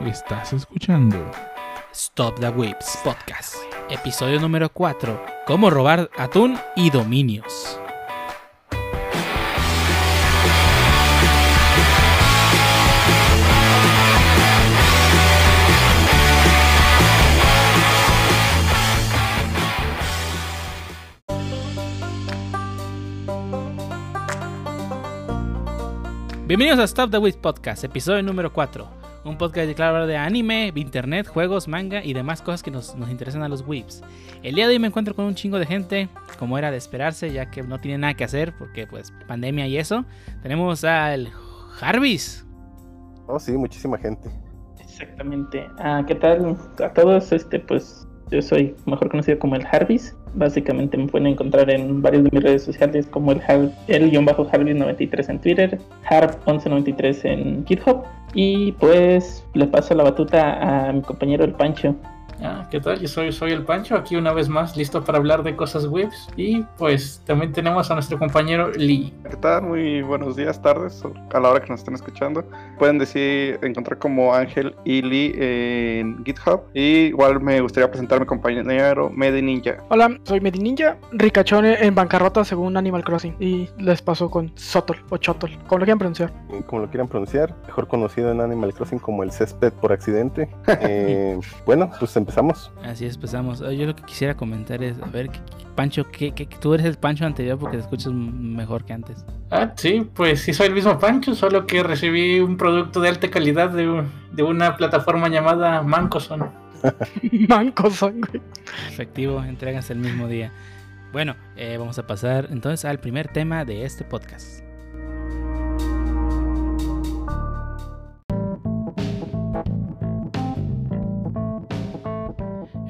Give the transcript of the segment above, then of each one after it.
Estás escuchando Stop the Whips Podcast, episodio número 4, cómo robar atún y dominios. Bienvenidos a Stop the Whips Podcast, episodio número 4 un podcast de hablar de anime, internet, juegos, manga y demás cosas que nos, interesan a los whips. El día de hoy me encuentro con un chingo de gente, como era de esperarse, ya que no tiene nada que hacer porque pues pandemia y eso. Tenemos al Jarvis. Oh, sí, muchísima gente. Exactamente. Ah, ¿qué tal a todos? Este, pues yo soy mejor conocido como el Jarvis. Básicamente me pueden encontrar en varias de mis redes sociales como el, el Jarvis93 en Twitter, Harp1193 en GitHub. Y pues le paso la batuta a mi compañero el Pancho. Ah, ¿Qué tal? Yo soy, soy el Pancho, aquí una vez más, listo para hablar de cosas webs. Y pues también tenemos a nuestro compañero Lee. ¿Qué tal? Muy buenos días, tardes, a la hora que nos estén escuchando. Pueden decir, encontrar como Ángel y Lee en GitHub. Y igual me gustaría presentar a mi compañero Medi Ninja. Hola, soy Medi Ninja, ricachón en bancarrota según Animal Crossing. Y les paso con Sotol o Chotol, como lo quieran pronunciar. Como lo quieran pronunciar, mejor conocido en Animal Crossing como el césped por accidente. eh, bueno, pues empezamos. Así es, empezamos. Yo lo que quisiera comentar es, a ver, Pancho, ¿qué, tú eres el Pancho anterior porque te escuchas mejor que antes. Ah, sí, pues sí soy el mismo Pancho, solo que recibí un producto de alta calidad de, de una plataforma llamada Mancoson. Mancoson, güey. Efectivo, entregas el mismo día. Bueno, eh, vamos a pasar entonces al primer tema de este podcast.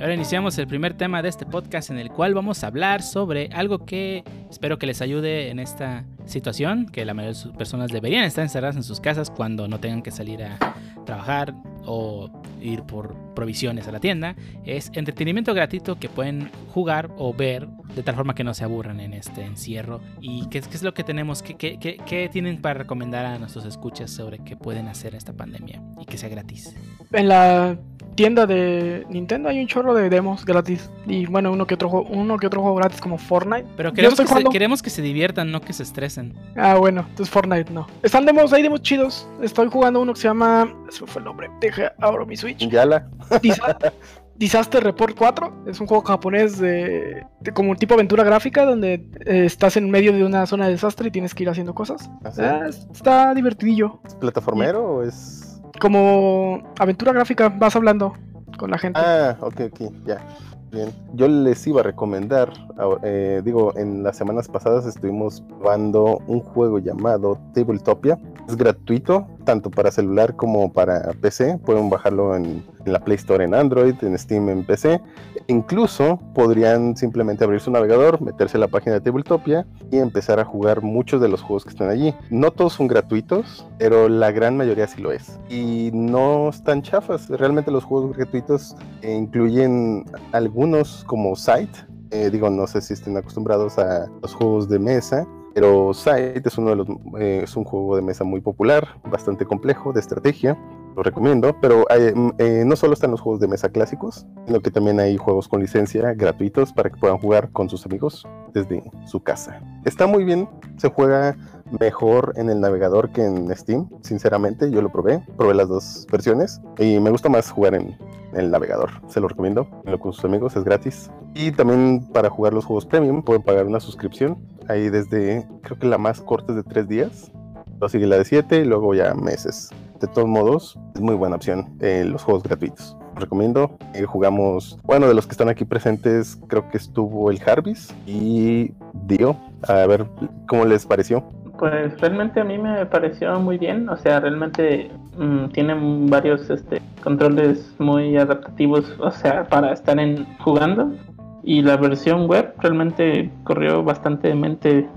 Ahora iniciamos el primer tema de este podcast en el cual vamos a hablar sobre algo que espero que les ayude en esta situación, que la mayoría de sus personas deberían estar encerradas en sus casas cuando no tengan que salir a trabajar o ir por provisiones a la tienda, es entretenimiento gratuito que pueden jugar o ver de tal forma que no se aburran en este encierro. ¿Y qué, qué es lo que tenemos? ¿Qué, qué, qué, tienen para recomendar a nuestros escuchas sobre qué pueden hacer esta pandemia y que sea gratis? En la tienda de Nintendo hay un chorro de demos gratis. Y bueno, uno que otro uno que otro juego gratis como Fortnite. Pero queremos que, se, queremos que se diviertan, no que se estresen. Ah, bueno, entonces Fortnite no. Están demos, hay demos chidos. Estoy jugando uno que se llama. Ese fue el nombre. Deja, abro mi Switch. Yala. Disaster Report 4 es un juego japonés de, como un tipo aventura gráfica donde eh, estás en medio de una zona de desastre y tienes que ir haciendo cosas. ¿Ah, ah, está divertidillo. ¿Es plataformero o es como aventura gráfica, vas hablando con la gente. Ah, ok, ok, ya. Yo les iba a recomendar, eh, digo, en las semanas pasadas estuvimos probando un juego llamado Tabletopia. Es gratuito, tanto para celular como para PC. Pueden bajarlo en, la Play Store en Android, en Steam en PC. Incluso podrían simplemente abrir su navegador, meterse en la página de Tabletopia y empezar a jugar muchos de los juegos que están allí. No todos son gratuitos, pero la gran mayoría sí lo es. Y no están chafas. Realmente los juegos gratuitos incluyen algunos como Sight. Eh, digo, no sé si estén acostumbrados a los juegos de mesa pero Sight es uno de los eh, es un juego de mesa muy popular, bastante complejo de estrategia. Lo recomiendo, pero mm, eh, no solo están los juegos de mesa clásicos, sino que también hay juegos con licencia gratuitos para que puedan jugar con sus amigos desde su casa. Está muy bien, se juega mejor en el navegador que en Steam, sinceramente, yo lo probé, probé las dos versiones y me gusta más jugar en, el navegador, se lo recomiendo, con sus amigos, es gratis. Y también para jugar los juegos premium pueden pagar una suscripción, ahí desde, creo que la más corta es de tres días, luego sigue la de siete y luego ya meses. De todos modos, es muy buena opción eh, los juegos gratuitos recomiendo. Eh, jugamos, bueno, de los que están aquí presentes, creo que estuvo el Jarvis y Dio. A ver cómo les pareció. Pues realmente a mí me pareció muy bien, o sea, realmente mm, tienen varios este, controles muy adaptativos, o sea, para estar en jugando. Y la versión web realmente corrió bastante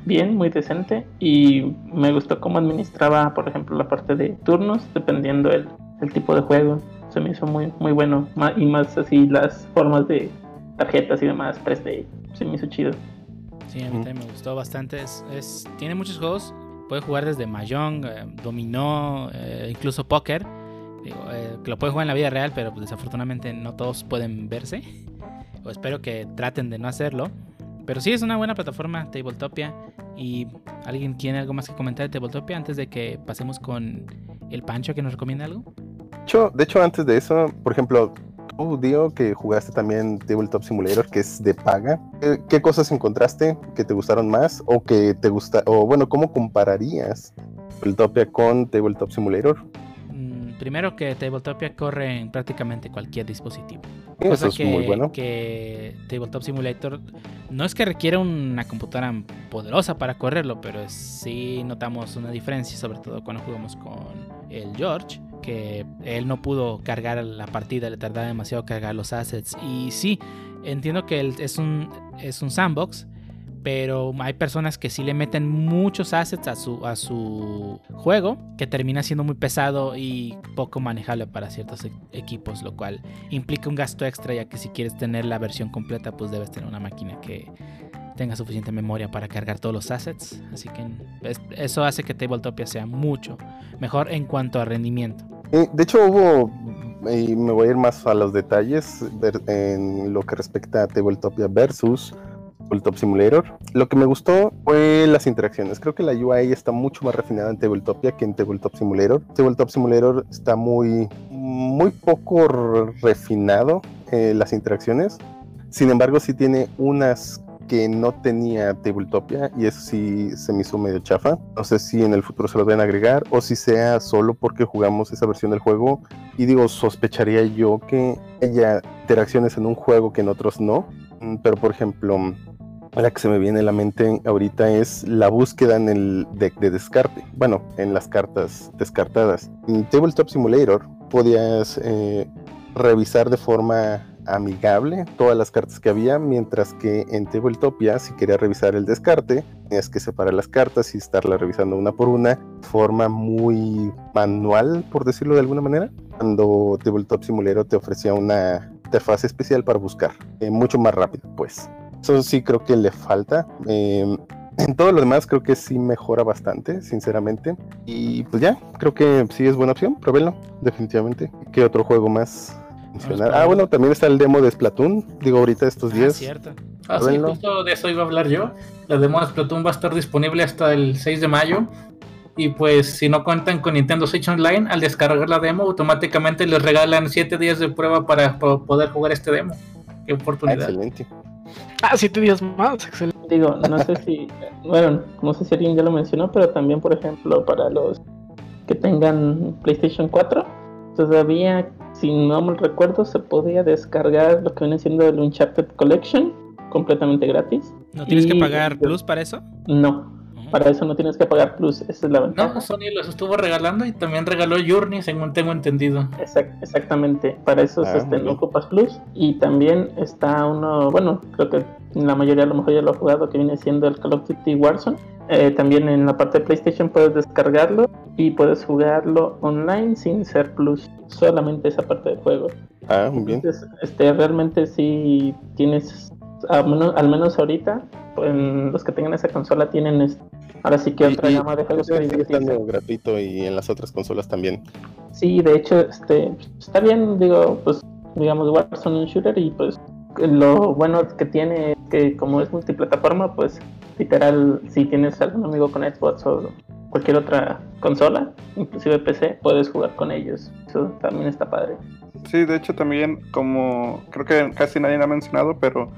bien, muy decente. Y me gustó cómo administraba, por ejemplo, la parte de turnos, dependiendo el, el tipo de juego. Se me hizo muy, muy bueno. Y más así las formas de tarjetas y demás, preste, se me hizo chido. Sí, a mí también me gustó bastante. Es, tiene muchos juegos. Puede jugar desde Mahjong, eh, Dominó, eh, incluso Póker. Eh, que lo pueden jugar en la vida real, pero pues, desafortunadamente no todos pueden verse. O espero que traten de no hacerlo. Pero sí es una buena plataforma, Tabletopia. ¿Y alguien tiene algo más que comentar de Tabletopia antes de que pasemos con el Pancho que nos recomienda algo? De hecho, de hecho antes de eso, por ejemplo, tú, Dio, que jugaste también Tabletop Simulator, que es de paga, ¿qué, qué cosas encontraste que te gustaron más? O que te gusta, o bueno, ¿cómo compararías Tabletopia con Tabletop Simulator? Mm, Primero que Tabletopia corre en prácticamente cualquier dispositivo. Eso Cosa es que, muy bueno. que Tabletop Simulator no es que requiera una computadora poderosa para correrlo, pero sí notamos una diferencia, sobre todo cuando jugamos con el George, que él no pudo cargar la partida, le tardaba demasiado cargar los assets. Y sí, entiendo que es un, es un sandbox, pero hay personas que sí le meten muchos assets a su, a su juego, que termina siendo muy pesado y poco manejable para ciertos e- equipos, lo cual implica un gasto extra, ya que si quieres tener la versión completa, pues debes tener una máquina que tenga suficiente memoria para cargar todos los assets. Así que es- eso hace que Tabletopia sea mucho mejor en cuanto a rendimiento. Eh, de hecho, hubo, y me voy a ir más a los detalles en lo que respecta a Tabletopia versus Tabletop Simulator. Lo que me gustó fue las interacciones. Creo que la UI está mucho más refinada en Tabletopia que en Tabletop Simulator. Tabletop Simulator está muy, muy poco refinado eh, las interacciones. Sin embargo, sí tiene unas que no tenía Tabletopia y eso sí se me hizo medio chafa. No sé si en el futuro se lo a agregar o si sea solo porque jugamos esa versión del juego. Y digo, sospecharía yo que haya interacciones en un juego que en otros no. Mm, Pero por ejemplo, la que se me viene a la mente ahorita es la búsqueda en el deck de descarte. Bueno, en las cartas descartadas. En Tabletop Simulator podías eh, revisar de forma amigable todas las cartas que había, mientras que en Tabletopia, si querías revisar el descarte, tenías que separar las cartas y estarlas revisando una por una, de forma muy manual, por decirlo de alguna manera, cuando Tabletop Simulator te ofrecía una interfaz especial para buscar, eh, mucho más rápido, pues. Eso sí creo que le falta. eh, en todo lo demás creo que sí mejora bastante, sinceramente. Y pues ya, creo que sí es buena opción, pruébenlo, definitivamente. ¿Qué otro juego más mencionar? Ah, bueno, también está el demo de Splatoon. Digo, ahorita estos Ah, días. cierto. Ah, sí, justo de eso iba a hablar yo. La demo de Splatoon va a estar disponible hasta el 6 de mayo. Y pues si no cuentan con Nintendo Switch Online, al descargar la demo, automáticamente les regalan 7 días de prueba para, po- poder jugar este demo. Qué Ah, oportunidad. excelente. Ah, siete días más, excelente. Digo, no sé si, bueno, no sé si alguien ya lo mencionó, pero también, por ejemplo, para los que tengan PlayStation 4, todavía, si no mal recuerdo, se podía descargar lo que viene siendo el Uncharted Collection completamente gratis. ¿No tienes que pagar Plus para eso? No, para eso no tienes que pagar Plus, esa es la ventaja. No, Sony los estuvo regalando y también regaló Journey, según tengo entendido. Exact- exactamente, para eso Ah, este, no ocupas Plus. Y también está uno, bueno, creo que la mayoría a lo mejor ya lo ha jugado, que viene siendo el Call of Duty Warzone. Eh, también en la parte de PlayStation puedes descargarlo y puedes jugarlo online sin ser Plus, solamente esa parte del juego. Ah, muy bien. Entonces, este, realmente si tienes, al menos, al menos ahorita, los que tengan esa consola tienen este, ahora sí que Y- otra y- gama de juegos que Sigue estando gratuito y en las otras consolas también. Sí, de hecho, este, está bien, digo, pues, digamos, Warzone un shooter y pues lo bueno que tiene es que como es multiplataforma, pues literal, si tienes algún amigo con Xbox o cualquier otra consola, inclusive PC, puedes jugar con ellos. Eso también está padre. Sí, de hecho también como creo que casi nadie lo ha mencionado, pero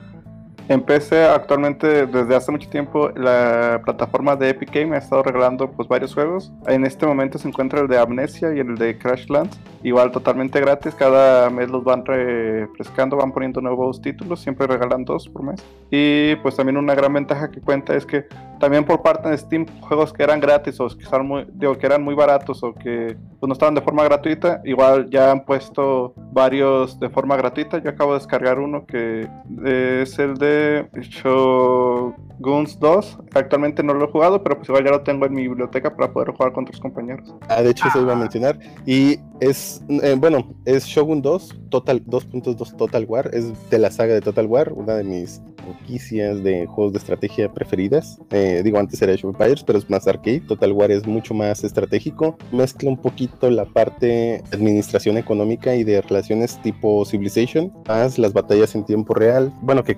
en PC actualmente desde hace mucho tiempo la plataforma de Epic Game ha estado regalando pues varios juegos. En este momento se encuentra el de Amnesia y el de Crashlands, igual totalmente gratis, cada mes los van refrescando, van poniendo nuevos títulos, siempre regalan dos por mes. Y pues también una gran ventaja que cuenta es que también por parte de Steam juegos que eran gratis o que, estaban muy, digo, que eran muy baratos o que pues, no estaban de forma gratuita, igual ya han puesto varios de forma gratuita. Yo acabo de descargar uno que es el de Shoguns 2. Actualmente no lo he jugado, pero pues igual ya lo tengo en mi biblioteca para poder jugar con otros compañeros. Ah, de hecho, eso iba a mencionar. Y es eh, bueno, es Shogun 2, Total 2.2 Total War, es de la saga de Total War, una de mis franquicias de juegos de estrategia preferidas. Eh, digo, antes era Age of Empires, pero es más arcade. Total War es mucho más estratégico. Mezcla un poquito la parte de administración económica y de relaciones tipo Civilization, más las batallas en tiempo real, bueno, que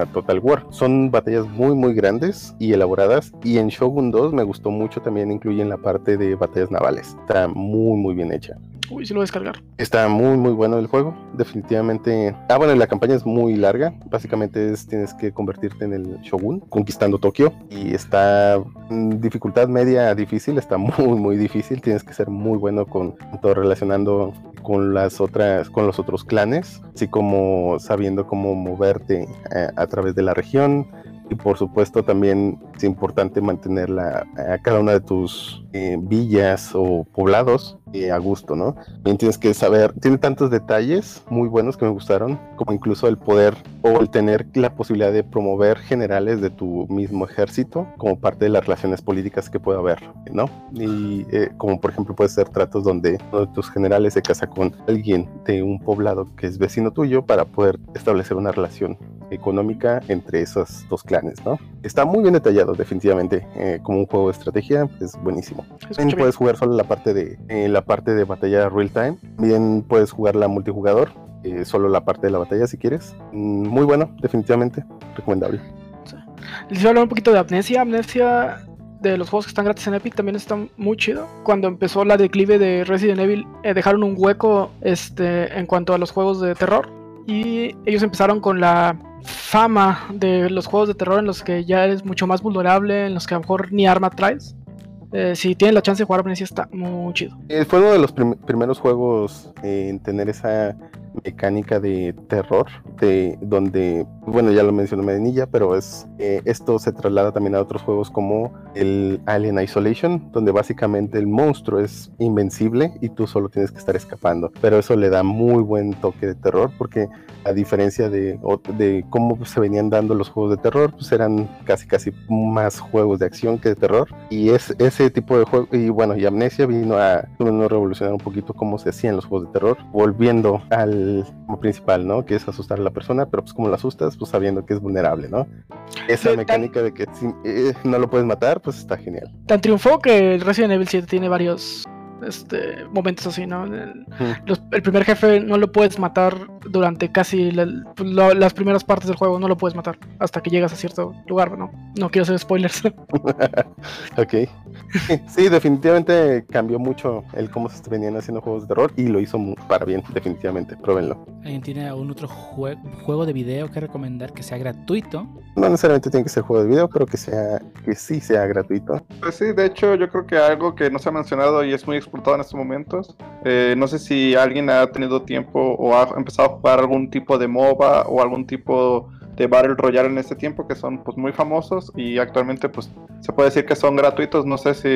a Total War. Son batallas muy, muy grandes y elaboradas. Y en Shogun 2 me gustó mucho, también incluyen la parte de batallas navales. Está muy, muy bien hecha. Uy, sí lo voy a descargar. Está muy muy bueno el juego, definitivamente. Ah, bueno, la campaña es muy larga. Básicamente es tienes que convertirte en el shogun, conquistando Tokio y está en dificultad media difícil, está muy muy difícil. Tienes que ser muy bueno con todo relacionando con las otras con los otros clanes, así como sabiendo cómo moverte eh, a través de la región. Y por supuesto también es importante mantener la, a cada una de tus eh, villas o poblados eh, a gusto, ¿no? Bien tienes que saber, tiene tantos detalles muy buenos que me gustaron, como incluso el poder o el tener la posibilidad de promover generales de tu mismo ejército como parte de las relaciones políticas que pueda haber, ¿no? Y eh, como por ejemplo puede ser tratos donde uno de tus generales se casa con alguien de un poblado que es vecino tuyo para poder establecer una relación económica entre esos dos clanes, ¿no? Está muy bien detallado, definitivamente, eh, como un juego de estrategia, es buenísimo. También puedes jugar solo la parte de eh, la parte de batalla real time, bien puedes jugar la multijugador, eh, solo la parte de la batalla si quieres. Mm, muy bueno, definitivamente, recomendable. Les voy a hablar un poquito de Amnesia. Amnesia de los juegos que están gratis en Epic también está muy chido. Cuando empezó la declive de Resident Evil, dejaron un hueco este, en cuanto a los juegos de terror. Y ellos empezaron con la fama de los juegos de terror en los que ya eres mucho más vulnerable, en los que a lo mejor ni arma traes. Eh, si tienes la chance de jugar Amnesia está muy chido. Eh, fue uno de los prim primeros juegos en tener esa mecánica de terror, de donde, bueno, ya lo mencioné Medinilla, pero es eh, esto se traslada también a otros juegos como el Alien Isolation, donde básicamente el monstruo es invencible y tú solo tienes que estar escapando. Pero eso le da muy buen toque de terror, porque a diferencia de, de cómo se venían dando los juegos de terror, pues eran casi casi más juegos de acción que de terror. Y es ese tipo de juego, y bueno, y Amnesia vino a, vino a revolucionar un poquito cómo se hacían los juegos de terror, volviendo al principal, ¿no? Que es asustar a la persona, pero pues como la asustas, pues sabiendo que es vulnerable, ¿no? Esa Sí, mecánica de que si, eh, no lo puedes matar, pues está genial. Tan triunfó que el Resident Evil 7 tiene varios este, momentos así, ¿no? El, Ujú. los- el primer jefe no lo puedes matar durante casi la- la- las primeras partes del juego, no lo puedes matar hasta que llegas a cierto lugar, ¿no? No quiero hacer spoilers. ok. Sí, definitivamente cambió mucho el cómo se venían haciendo juegos de terror y lo hizo para bien, definitivamente. Pruébenlo. ¿Alguien tiene algún otro jue- juego de video que recomendar que sea gratuito? No necesariamente tiene que ser juego de video, pero que sea que sí sea gratuito. Pues sí, de hecho yo creo que algo que no se ha mencionado y es muy explotado en estos momentos, eh, no sé si alguien ha tenido tiempo o ha empezado a jugar algún tipo de MOBA o algún tipo de Battle Royale en este tiempo que son pues muy famosos y actualmente pues se puede decir que son gratuitos, no sé si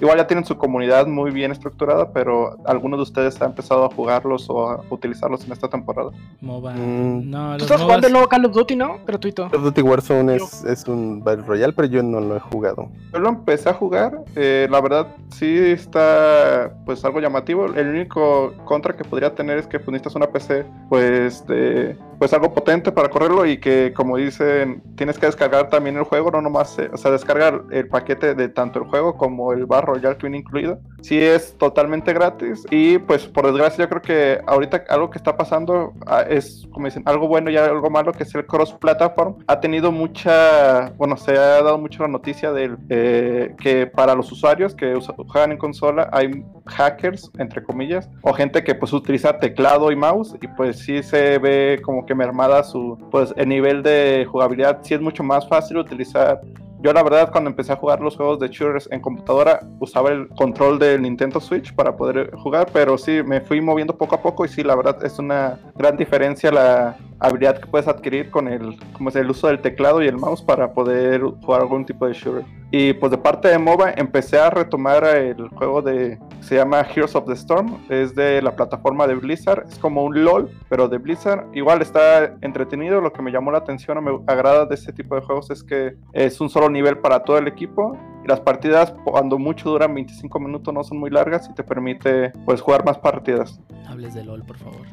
igual ya tienen su comunidad muy bien estructurada, pero alguno de ustedes ha empezado a jugarlos o a utilizarlos en esta temporada. MOBA. Mm. No, Tú estás jugando el nuevo Call of Duty, ¿no? Gratuito. Call of Duty Warzone es, es un Battle Royale, pero yo no lo he jugado. Yo lo empecé a jugar, eh, la verdad sí está pues algo llamativo. El único contra que podría tener es que pues, necesitas una PC pues de pues algo potente para correrlo y que como dicen tienes que descargar también el juego, no nomás, eh, o sea, descargar el paquete de tanto el juego como el Battle Royale que incluido. Sí es totalmente gratis y pues por desgracia yo creo que ahorita algo que está pasando ah, es como dicen algo bueno y algo malo que es el cross platform. Ha tenido mucha, bueno, se ha dado mucho la noticia del eh, que para los usuarios que juegan en consola hay hackers entre comillas o gente que pues utiliza teclado y mouse y pues sí se ve como que mermada su pues el nivel de jugabilidad sí es mucho más fácil utilizar yo la verdad cuando empecé a jugar los juegos de shooters en computadora usaba el control del Nintendo Switch para poder jugar, pero sí me fui moviendo poco a poco y sí la verdad es una gran diferencia la habilidad que puedes adquirir con el como es el uso del teclado y el mouse para poder jugar algún tipo de shooter. Y pues de parte de MOBA empecé a retomar el juego de Se llama Heroes of the Storm. Es de la plataforma de Blizzard. Es como un LOL, pero de Blizzard. Igual está entretenido. Lo que me llamó la atención o me agrada de este tipo de juegos es que es un solo nivel para todo el equipo. Y las partidas, cuando mucho duran 25 minutos, no son muy largas y te permite pues jugar más partidas. Hables de LOL, por favor.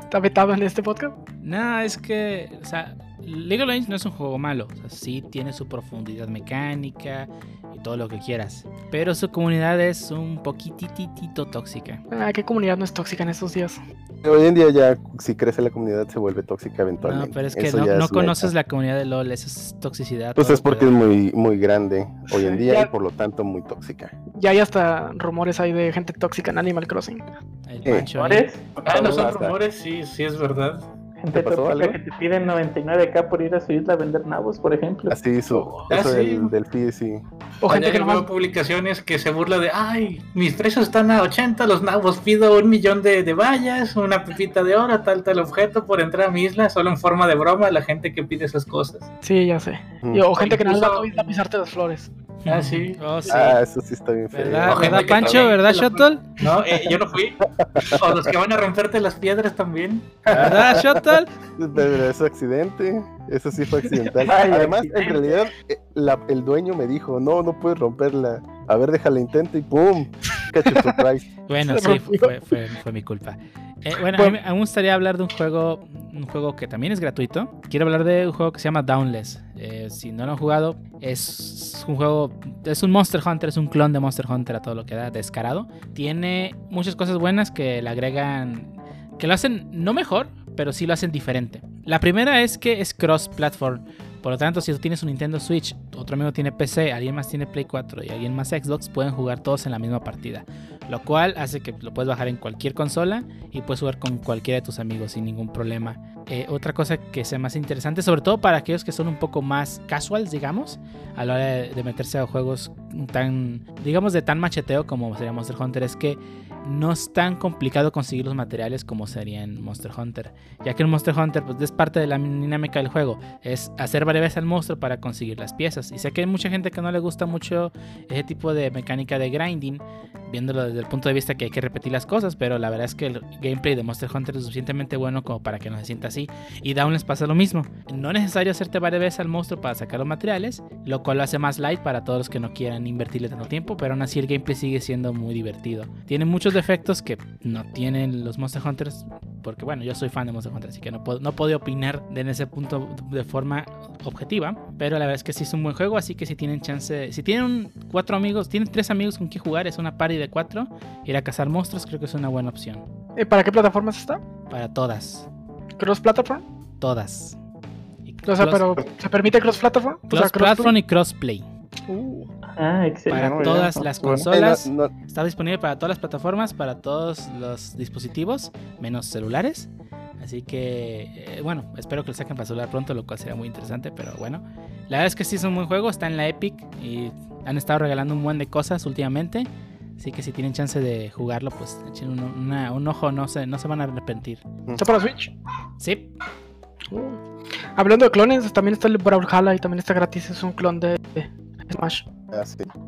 ¿Está vetado en este podcast? No, es que, o sea, League of Legends no es un juego malo. O sea, sí tiene su profundidad mecánica y todo lo que quieras. Pero su comunidad es un poquititito tóxica. Ah, ¿qué comunidad no es tóxica en estos días? Hoy en día ya si crece la comunidad se vuelve tóxica eventualmente. No, pero es que Eso no, no es conoces la comunidad de LOL, eso es toxicidad. Pues es porque es muy, muy grande hoy en día Ya. y por lo tanto muy tóxica. Ya hay hasta rumores ahí de gente tóxica en Animal Crossing. El Eh. ¿Rumores? Ah, no son rumores, sí, sí es verdad. Gente pasó tóxica algo? que te piden 99k por ir a su isla a vender nabos, por ejemplo. Así su, Ah, eso sí. del, sí. O gente que yo nomás veo publicaciones que se burla de, ay, mis precios están a 80, los nabos pido un millón de, de vallas, una pepita de oro, tal, tal objeto por entrar a mi isla, solo en forma de broma, la gente que pide esas cosas. Sí, ya sé. Mm. Y- o gente que Incluso- va a pisarte las flores. Ah, sí. Oh, sí. Ah, eso sí está bien feo. ¿Verdad, ¿verdad Pancho? ¿Verdad, Shotol? No, eh, yo no fui. O los que van a romperte las piedras también. ¿Verdad, Shotol? Pero es accidente, eso sí fue accidental. Ay, Además, en accidente. realidad, eh, la- el dueño me dijo, no, no puedes romperla. A ver, déjala intento y ¡pum! Catch a surprise. Bueno, Se sí, fue, fue, fue mi culpa. Eh, bueno, a mí, me- a mí me gustaría hablar de un juego, un juego que también es gratuito. Quiero hablar de un juego que se llama Downless. Eh, si no lo han jugado, es un juego, es un Monster Hunter, es un clon de Monster Hunter a todo lo que da, descarado. Tiene muchas cosas buenas que le agregan, que lo hacen no mejor, pero sí lo hacen diferente. La primera es que es cross-platform. Por lo tanto, si tú tienes un Nintendo Switch, otro amigo tiene PC, alguien más tiene Play 4 y alguien más Xbox, pueden jugar todos en la misma partida. Lo cual hace que lo puedes bajar en cualquier consola y puedes jugar con cualquiera de tus amigos sin ningún problema. Eh, otra cosa que sea más interesante, sobre todo para aquellos que son un poco más casuals, digamos, a la hora de, meterse a juegos tan, digamos, de tan macheteo como sería Monster Hunter, es que no es tan complicado conseguir los materiales como sería en Monster Hunter. Ya que en Monster Hunter, pues es parte de la dinámica del juego, es hacer varias veces al monstruo para conseguir las piezas. Y sé que hay mucha gente que no le gusta mucho ese tipo de mecánica de grinding, viéndolo desde el punto de vista que hay que repetir las cosas, pero la verdad es que el gameplay de Monster Hunter es suficientemente bueno como para que no se sienta así. Y Down les pasa lo mismo. No es necesario hacerte varias veces al monstruo para sacar los materiales, lo cual lo hace más light para todos los que no quieran invertirle tanto tiempo, pero aún así el gameplay sigue siendo muy divertido. Tiene muchos defectos que no tienen los Monster Hunters, porque bueno, yo soy fan de Monster Hunter, así que no puedo, no puedo opinar en ese punto de forma objetiva, pero la verdad es que sí es un buen juego, así que si tienen chance, si tienen cuatro amigos, tienen tres amigos con quien jugar, es una party de cuatro, ir a cazar monstruos creo que es una buena opción. Eh, ¿Para qué plataformas está? Para todas, ¿Cross Platform? todas. Y O sea, cross- pero ¿se permite Cross Platform? O sea, cross platform y crossplay. Uh, Ah, excelente. Para todas las consolas. Eh, no- no- Está disponible para todas las plataformas, para todos los dispositivos, menos celulares. Así que, eh, bueno, espero que lo saquen para celular pronto, lo cual sería muy interesante. Pero bueno, la verdad es que sí es un buen juego. Está en la Epic y han estado regalando un buen de cosas últimamente. Así que si tienen chance de jugarlo, pues echen un, una- un ojo, no se, no se van a arrepentir. ¿Está para Switch? Sí, Uh. Hablando de clones, también está el Brawlhalla y también está gratis. Es un clon de de Smash.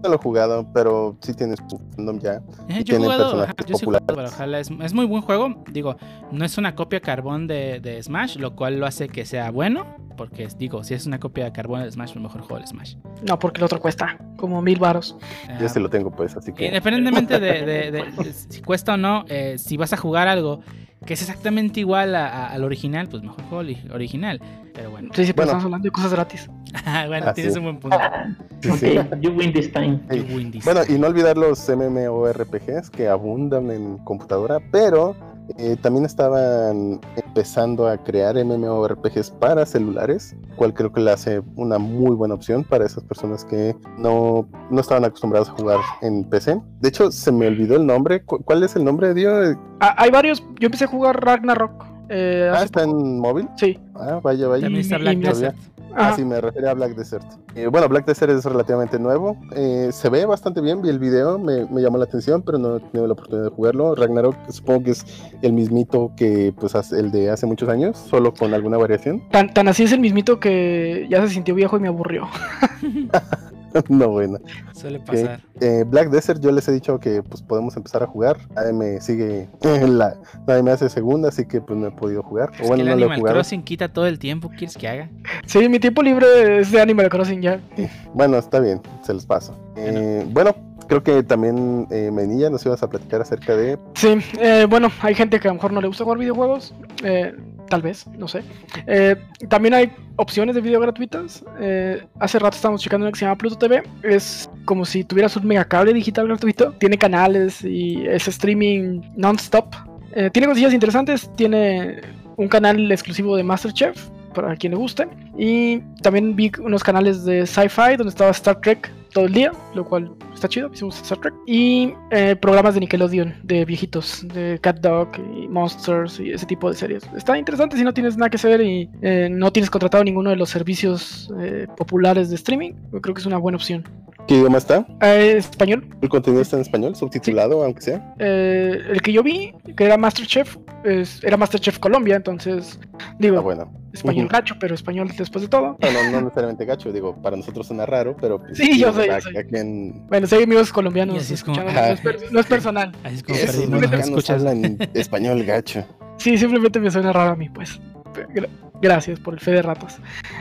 No lo he jugado, pero sí tienes tu fandom ya. Eh, Y yo he tienen jugado, ajá, yo sí he jugado es, es muy buen juego. Digo, no es una copia carbón de, de Smash, lo cual lo hace que sea bueno. Porque, digo, si es una copia de carbón de Smash, mejor juego el Smash. No, porque el otro cuesta como mil varos. Yo Ah, sí lo tengo, pues, así que. Independientemente de, de- de- de si cuesta o no, eh, si vas a jugar algo que es exactamente igual a- a- al original, pues mejor juego el original. Pero bueno, Sí, sí, pero Bueno. estamos hablando de cosas gratis. bueno, Ah, tienes sí. un buen punto. Sí, sí. Ok, you win this time. You win this. Bueno, y no olvidar los MMORPGs que abundan en computadora, pero eh, también estaban empezando a crear MMORPGs para celulares, cual creo que le hace una muy buena opción para esas personas que no, no estaban acostumbrados a jugar en PC. De hecho, se me olvidó el nombre. ¿Cu- ¿Cuál es el nombre, Dio? Ah, hay varios. Yo empecé a jugar Ragnarok. Eh, Ah, hace está poco. en móvil. Sí. Ah, vaya, vaya. También está y- Black y me- Desert. Ah, sí, me refería a Black Desert. Eh, bueno, Black Desert es relativamente nuevo. eh, se ve bastante bien, vi el video, me, me llamó la atención, pero no he tenido la oportunidad de jugarlo. Ragnarok supongo que es el mismito que pues el de hace muchos años, solo con alguna variación. Tan, tan así es el mismito que ya se sintió viejo y me aburrió. no, bueno. Suele pasar. Eh, Black Desert, yo les he dicho que pues podemos empezar a jugar. Nadie me sigue, la, nadie me hace segunda, así que pues no he podido jugar. Es O bueno, que el no lo he Animal. Crossing quita todo el tiempo. ¿Qué quieres que haga? Sí, mi tiempo libre es de Animal Crossing ya. Bueno, está bien, se los paso. Eh, bueno, creo que también eh, Menilla nos ibas a platicar acerca de Sí, eh, bueno, hay gente que a lo mejor no le gusta jugar videojuegos, eh, tal vez, no sé. Eh, también hay opciones de video gratuitas. Eh, hace rato estábamos checando una que se llama Pluto TV. Es como si tuvieras un megacable digital gratuito. Tiene canales y es streaming non-stop. Eh, tiene cosillas interesantes. Tiene un canal exclusivo de Masterchef para quien le guste. Y también vi unos canales de sci-fi donde estaba Star Trek todo el día, lo cual está chido. Hicimos Star Trek. Y eh, programas de Nickelodeon, de viejitos, de Cat Dog y Monsters y ese tipo de series. Está interesante si no tienes nada que hacer y eh, no tienes contratado ninguno de los servicios eh, populares de streaming. Yo creo que es una buena opción. qué idioma está. Eh, español, El contenido está en español, subtitulado, aunque sea. eh, el que yo vi, que era Masterchef, es- era Masterchef Colombia, entonces digo, Ah, bueno. español Ujú. gacho, pero español después de todo. No, no, no necesariamente gacho, digo, para nosotros suena raro, pero pues, Sí, yo sé, a quien- Bueno, hay amigos Y colombianos así es como- escuchando, no, es no es personal. Así es como esos perdimos mexicanos escuchas. hablan español gacho. Sí, simplemente me suena raro a mí, pues. Gra- Gracias por el fe de ratos.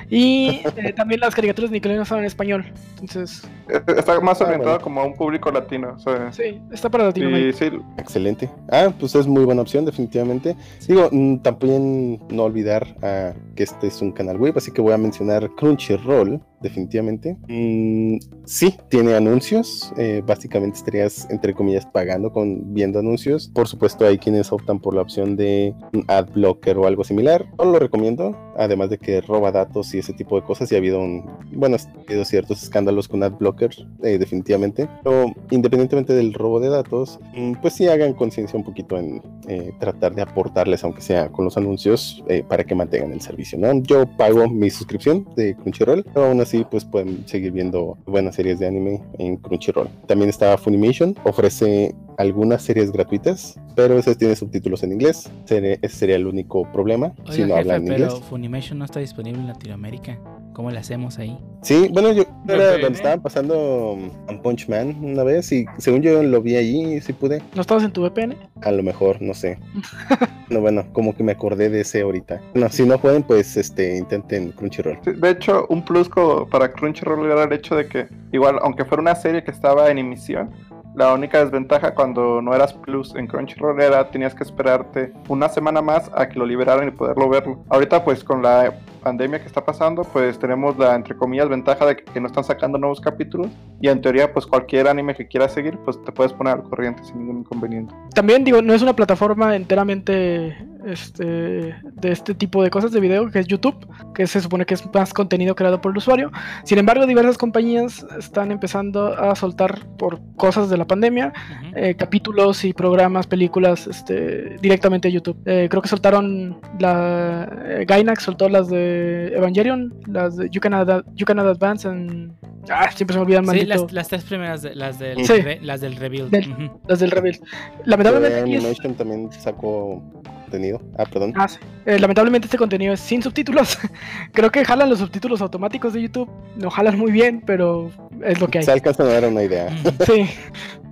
Y eh, también las caricaturas de Nickelodeon estaban en español. Entonces, Eh, Está más Ah, orientado bueno. como a un público latino. o sea, sí, está para y sí, Excelente. Ah, pues es muy buena opción, definitivamente. Digo, mm, también no olvidar ah, que este es un canal web, así que voy a mencionar Crunchyroll, definitivamente. Mm, sí, tiene anuncios. eh, básicamente estarías, entre comillas, pagando con viendo anuncios. Por supuesto, hay quienes optan por la opción de un ad blocker o algo similar. No lo recomiendo, Martha además de que roba datos y ese tipo de cosas. Y ha habido un, bueno, ha habido ciertos escándalos con ad blocker, eh, definitivamente. Pero independientemente del robo de datos, mm, pues sí hagan conciencia un poquito en eh, tratar de aportarles, aunque sea con los anuncios, eh, para que mantengan el servicio, ¿no? Yo pago mi suscripción de Crunchyroll, pero aún así, pues pueden seguir viendo buenas series de anime en Crunchyroll. También está Funimation, ofrece algunas series gratuitas, pero esas tienen subtítulos en inglés. Ese sería el único problema si no jefe, hablan pero inglés. Funimation no está disponible en Latinoamérica. ¿Cómo le hacemos ahí? Sí, bueno, yo era VPN. donde estaban pasando um, One Punch Man una vez y según yo lo vi allí y sí pude. ¿No estabas en tu VPN? A lo mejor, no sé. no, bueno, como que me acordé de ese ahorita. No, si no pueden, pues este intenten Crunchyroll. Sí, De hecho, un plus para Crunchyroll era el hecho de que, igual, aunque fuera una serie que estaba en emisión, la única desventaja cuando no eras plus en Crunchyroll era tenías que esperarte una semana más a que lo liberaran y poderlo verlo. Ahorita, pues con la pandemia que está pasando, pues tenemos la, entre comillas, ventaja de que, que no están sacando nuevos capítulos y en teoría, pues cualquier anime que quieras seguir, pues te puedes poner al corriente sin ningún inconveniente. También digo, no es una plataforma enteramente este, de este tipo de cosas de video, que es YouTube, que se supone que es más contenido creado por el usuario. Sin embargo, diversas compañías están empezando a soltar por cosas de la pandemia Ujú. eh, capítulos y programas, películas este, directamente a YouTube. Eh, creo que soltaron la eh, Gainax soltó las de Evangelion, las de You Cannot, you Cannot Advance en ah, siempre se me olvidan Sí, maldito, las, las tres primeras, de- las del, Sí. re- las del Rebuild. Del- las del Rebel. Lamentablemente es- Animation también sacó contenido. Ah, perdón. Ah, sí. Eh, lamentablemente este contenido es sin subtítulos. Creo que jalan los subtítulos automáticos de YouTube. No jalan muy bien, pero es lo que hay. Se alcanzan a dar una idea. Sí.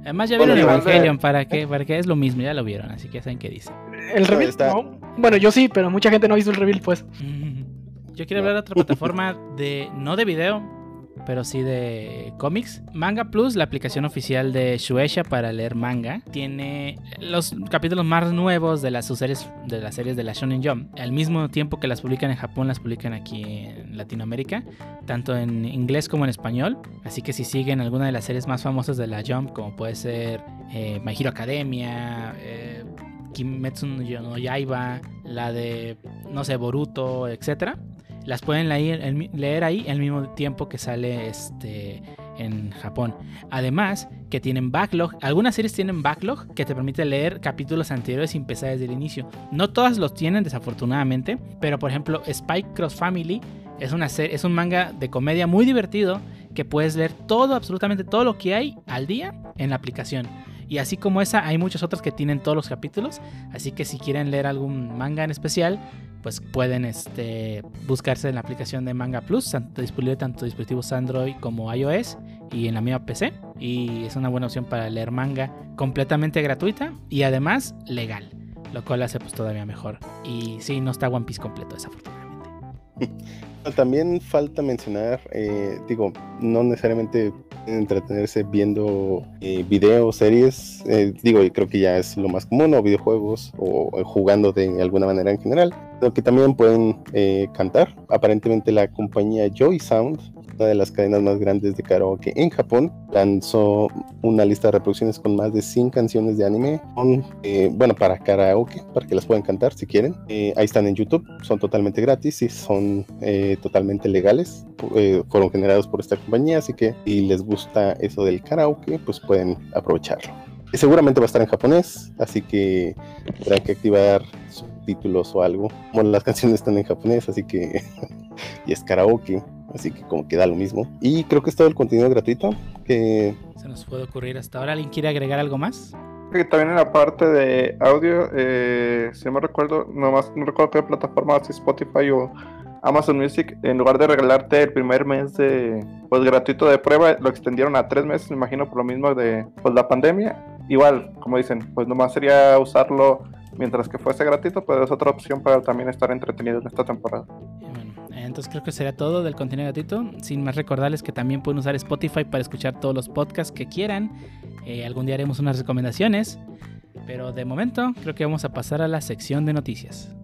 Además ya vieron Evangelion, ¿para qué? ¿para qué? Es lo mismo, ya lo vieron, así que ya saben qué dice. El reveal, está- no. Bueno, yo sí, pero mucha gente no hizo el reveal, pues. Yo quiero hablar de otra plataforma de, no de video, pero sí de cómics. Manga Plus, la aplicación oficial de Shueisha para leer manga, tiene los capítulos más nuevos de las series de las series de la Shonen Jump. Al mismo tiempo que las publican en Japón, las publican aquí en Latinoamérica, tanto en inglés como en español. Así que si siguen alguna de las series más famosas de la Jump, como puede ser eh, My Hero Academia, eh, Kimetsu no no Yaiba, la de no sé, Boruto, etcétera, las pueden leer, leer ahí al mismo tiempo que sale este en Japón. Además, que tienen backlog. Algunas series tienen backlog que te permite leer capítulos anteriores sin empezar desde el inicio. No todas los tienen, desafortunadamente. Pero, por ejemplo, Spike Cross Family es, una serie, es un manga de comedia muy divertido que puedes leer todo, absolutamente todo lo que hay al día en la aplicación. Y así como esa, hay muchas otras que tienen todos los capítulos. Así que si quieren leer algún manga en especial, pues pueden este, buscarse en la aplicación de Manga Plus, disponible tanto dispositivos Android como iOS y en la misma PC. Y es una buena opción para leer manga completamente gratuita y además legal, lo cual hace pues todavía mejor. Y sí, no está One Piece completo, desafortunadamente. También falta mencionar, eh, digo, no necesariamente entretenerse viendo eh, videos, series, eh, digo, creo que ya es lo más común, o videojuegos, o, jugando de alguna manera en general, pero que también pueden cantar. Aparentemente la compañía Joy Sound una de las cadenas más grandes de karaoke en Japón, lanzó una lista de reproducciones con más de 100 canciones de anime, eh, bueno, para karaoke, para que las puedan cantar si quieren. Eh, ahí están en YouTube, son totalmente gratis y son eh, totalmente legales, fueron generados por esta compañía, así que si les gusta eso del karaoke, pues pueden aprovecharlo. seguramente va a estar en japonés, así que tendrán que activar subtítulos o algo. Bueno, las canciones están en japonés, así que y es karaoke así que como queda lo mismo. Y creo que es todo el contenido gratuito que... Se nos puede ocurrir hasta ahora. ¿Alguien quiere agregar algo más? Que también en la parte de audio, eh, si no me recuerdo, nomás no recuerdo qué plataforma, si Spotify o Amazon Music, en lugar de regalarte el primer mes de pues gratuito de prueba, lo extendieron a tres meses, me imagino por lo mismo de pues, la pandemia. Igual, como dicen, pues nomás sería usarlo mientras que fuese gratuito, pero es otra opción para también estar entretenido en esta temporada. Entonces creo que sería todo del contenido gratuito. Sin más recordarles que también pueden usar Spotify para escuchar todos los podcasts que quieran. Eh, algún día haremos unas recomendaciones. Pero de momento creo que vamos a pasar a la sección de noticias.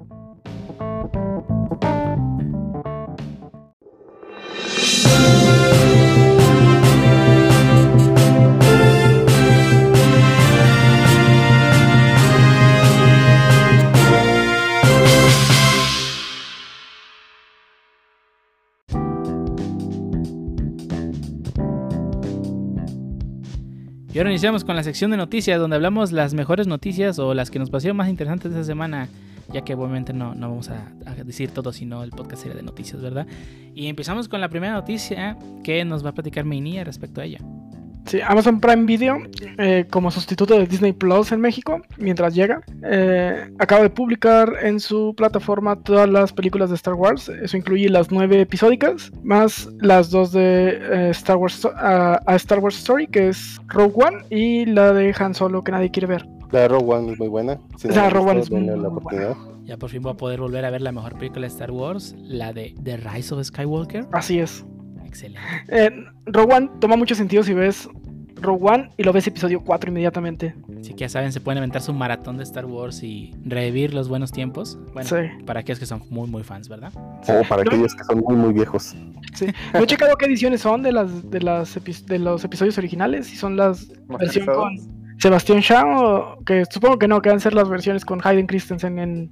Ahora iniciamos con la sección de noticias, donde hablamos las mejores noticias o las que nos parecieron más interesantes esta semana, ya que obviamente no, no vamos a, decir todo, sino el podcast sería de noticias, ¿verdad? Y empezamos con la primera noticia que nos va a platicar Meinia respecto a ella. Sí, Amazon Prime Video, eh, como sustituto de Disney Plus en México, mientras llega, eh, acaba de publicar en su plataforma todas las películas de Star Wars. Eso incluye las nueve episódicas, más las dos de eh, Star Wars a Star Wars Story, que es Rogue One, y la de Han Solo, que nadie quiere ver. La de Rogue One es muy buena. Si la Rogue One es muy buena. Ya por fin voy a poder volver a ver la mejor película de Star Wars, la de The Rise of Skywalker. Así es. Excelente. Eh, Rogue One toma mucho sentido si ves Rogue One y lo ves episodio 4 inmediatamente. Así que ya saben, se pueden inventar su maratón de Star Wars y revivir los buenos tiempos. Bueno, para aquellos que son muy, muy fans, ¿verdad? O para aquellos que son muy, muy viejos. Sí. No he checado qué ediciones son de las de las de los episodios originales. Si son las versión con Sebastián Shaw, que supongo que no, que van a ser las versiones con Hayden Christensen en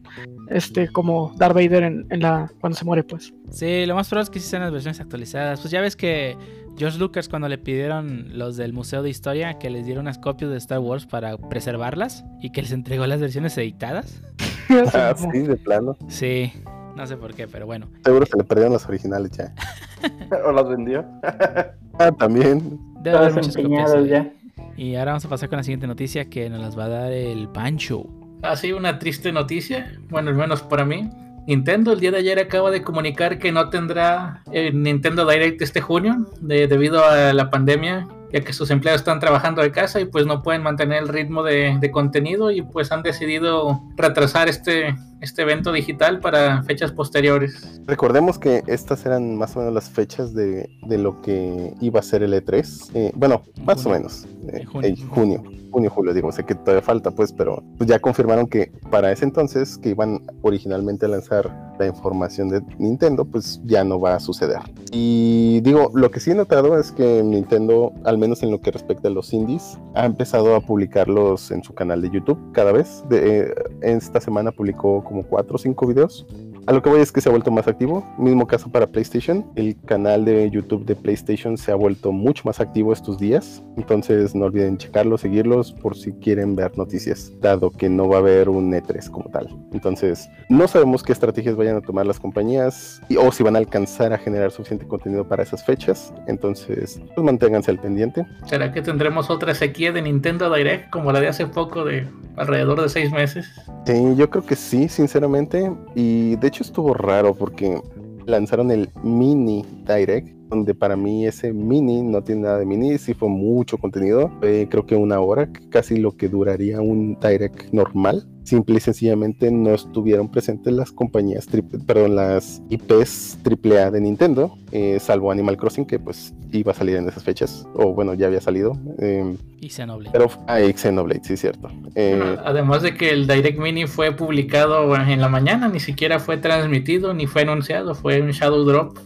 este como Darth Vader en, en la cuando se muere, pues. Sí, lo más probable es que sí sean las versiones actualizadas. Pues ya ves que George Lucas cuando le pidieron los del Museo de Historia que les dieron unas copias de Star Wars para preservarlas y que les entregó las versiones editadas. ah, sí, de plano. Sí, no sé por qué, pero bueno. Seguro se le perdieron las originales ya. o las vendió. ah, también. Debe haber muchas copias. Ya. Y ahora vamos a pasar con la siguiente noticia que nos las va a dar el Pancho. Así ah, una triste noticia, bueno, al menos para mí. Nintendo el día de ayer acaba de comunicar que no tendrá el Nintendo Direct este junio debido a la pandemia, ya que sus empleados están trabajando de casa y pues no pueden mantener el ritmo de, de contenido y pues han decidido retrasar este, este evento digital para fechas posteriores. Recordemos que estas eran más o menos las fechas de, de lo que iba a ser el E3. Eh, bueno, más o menos. Eh, en junio junio, julio, digo, sé que todavía falta, pues, pero pues ya confirmaron que para ese entonces, que iban originalmente a lanzar la información de Nintendo, pues ya no va a suceder. Y digo, lo que sí he notado es que Nintendo, al menos en lo que respecta a los indies, ha empezado a publicarlos en su canal de YouTube cada vez. De, eh, esta semana publicó como cuatro o cinco videos a lo que voy es que se ha vuelto más activo. Mismo caso para PlayStation. El canal de YouTube de PlayStation se ha vuelto mucho más activo estos días. Entonces no olviden checarlos, seguirlos por si quieren ver noticias, dado que no va a haber un E3 como tal. Entonces no sabemos qué estrategias vayan a tomar las compañías y, o si van a alcanzar a generar suficiente contenido para esas fechas. Entonces pues manténganse al pendiente. ¿Será que tendremos otra sequía de Nintendo Direct como la de hace poco de alrededor de seis meses? Sí, yo creo que sí, sinceramente. Y de hecho estuvo raro porque lanzaron el mini Direct, donde para mí ese mini no tiene nada de mini, sí fue mucho contenido, creo que una hora, casi lo que duraría un Direct normal. Simple y sencillamente no estuvieron presentes las compañías, triple, perdón, las IPs AAA de Nintendo, eh, salvo Animal Crossing, que pues iba a salir en esas fechas, o bueno, ya había salido. Eh, Y Xenoblade. pero, ah, y Xenoblade, sí, cierto. Eh, Además de que el Direct Mini fue publicado en la mañana, ni siquiera fue transmitido ni fue anunciado, fue un Shadow Drop.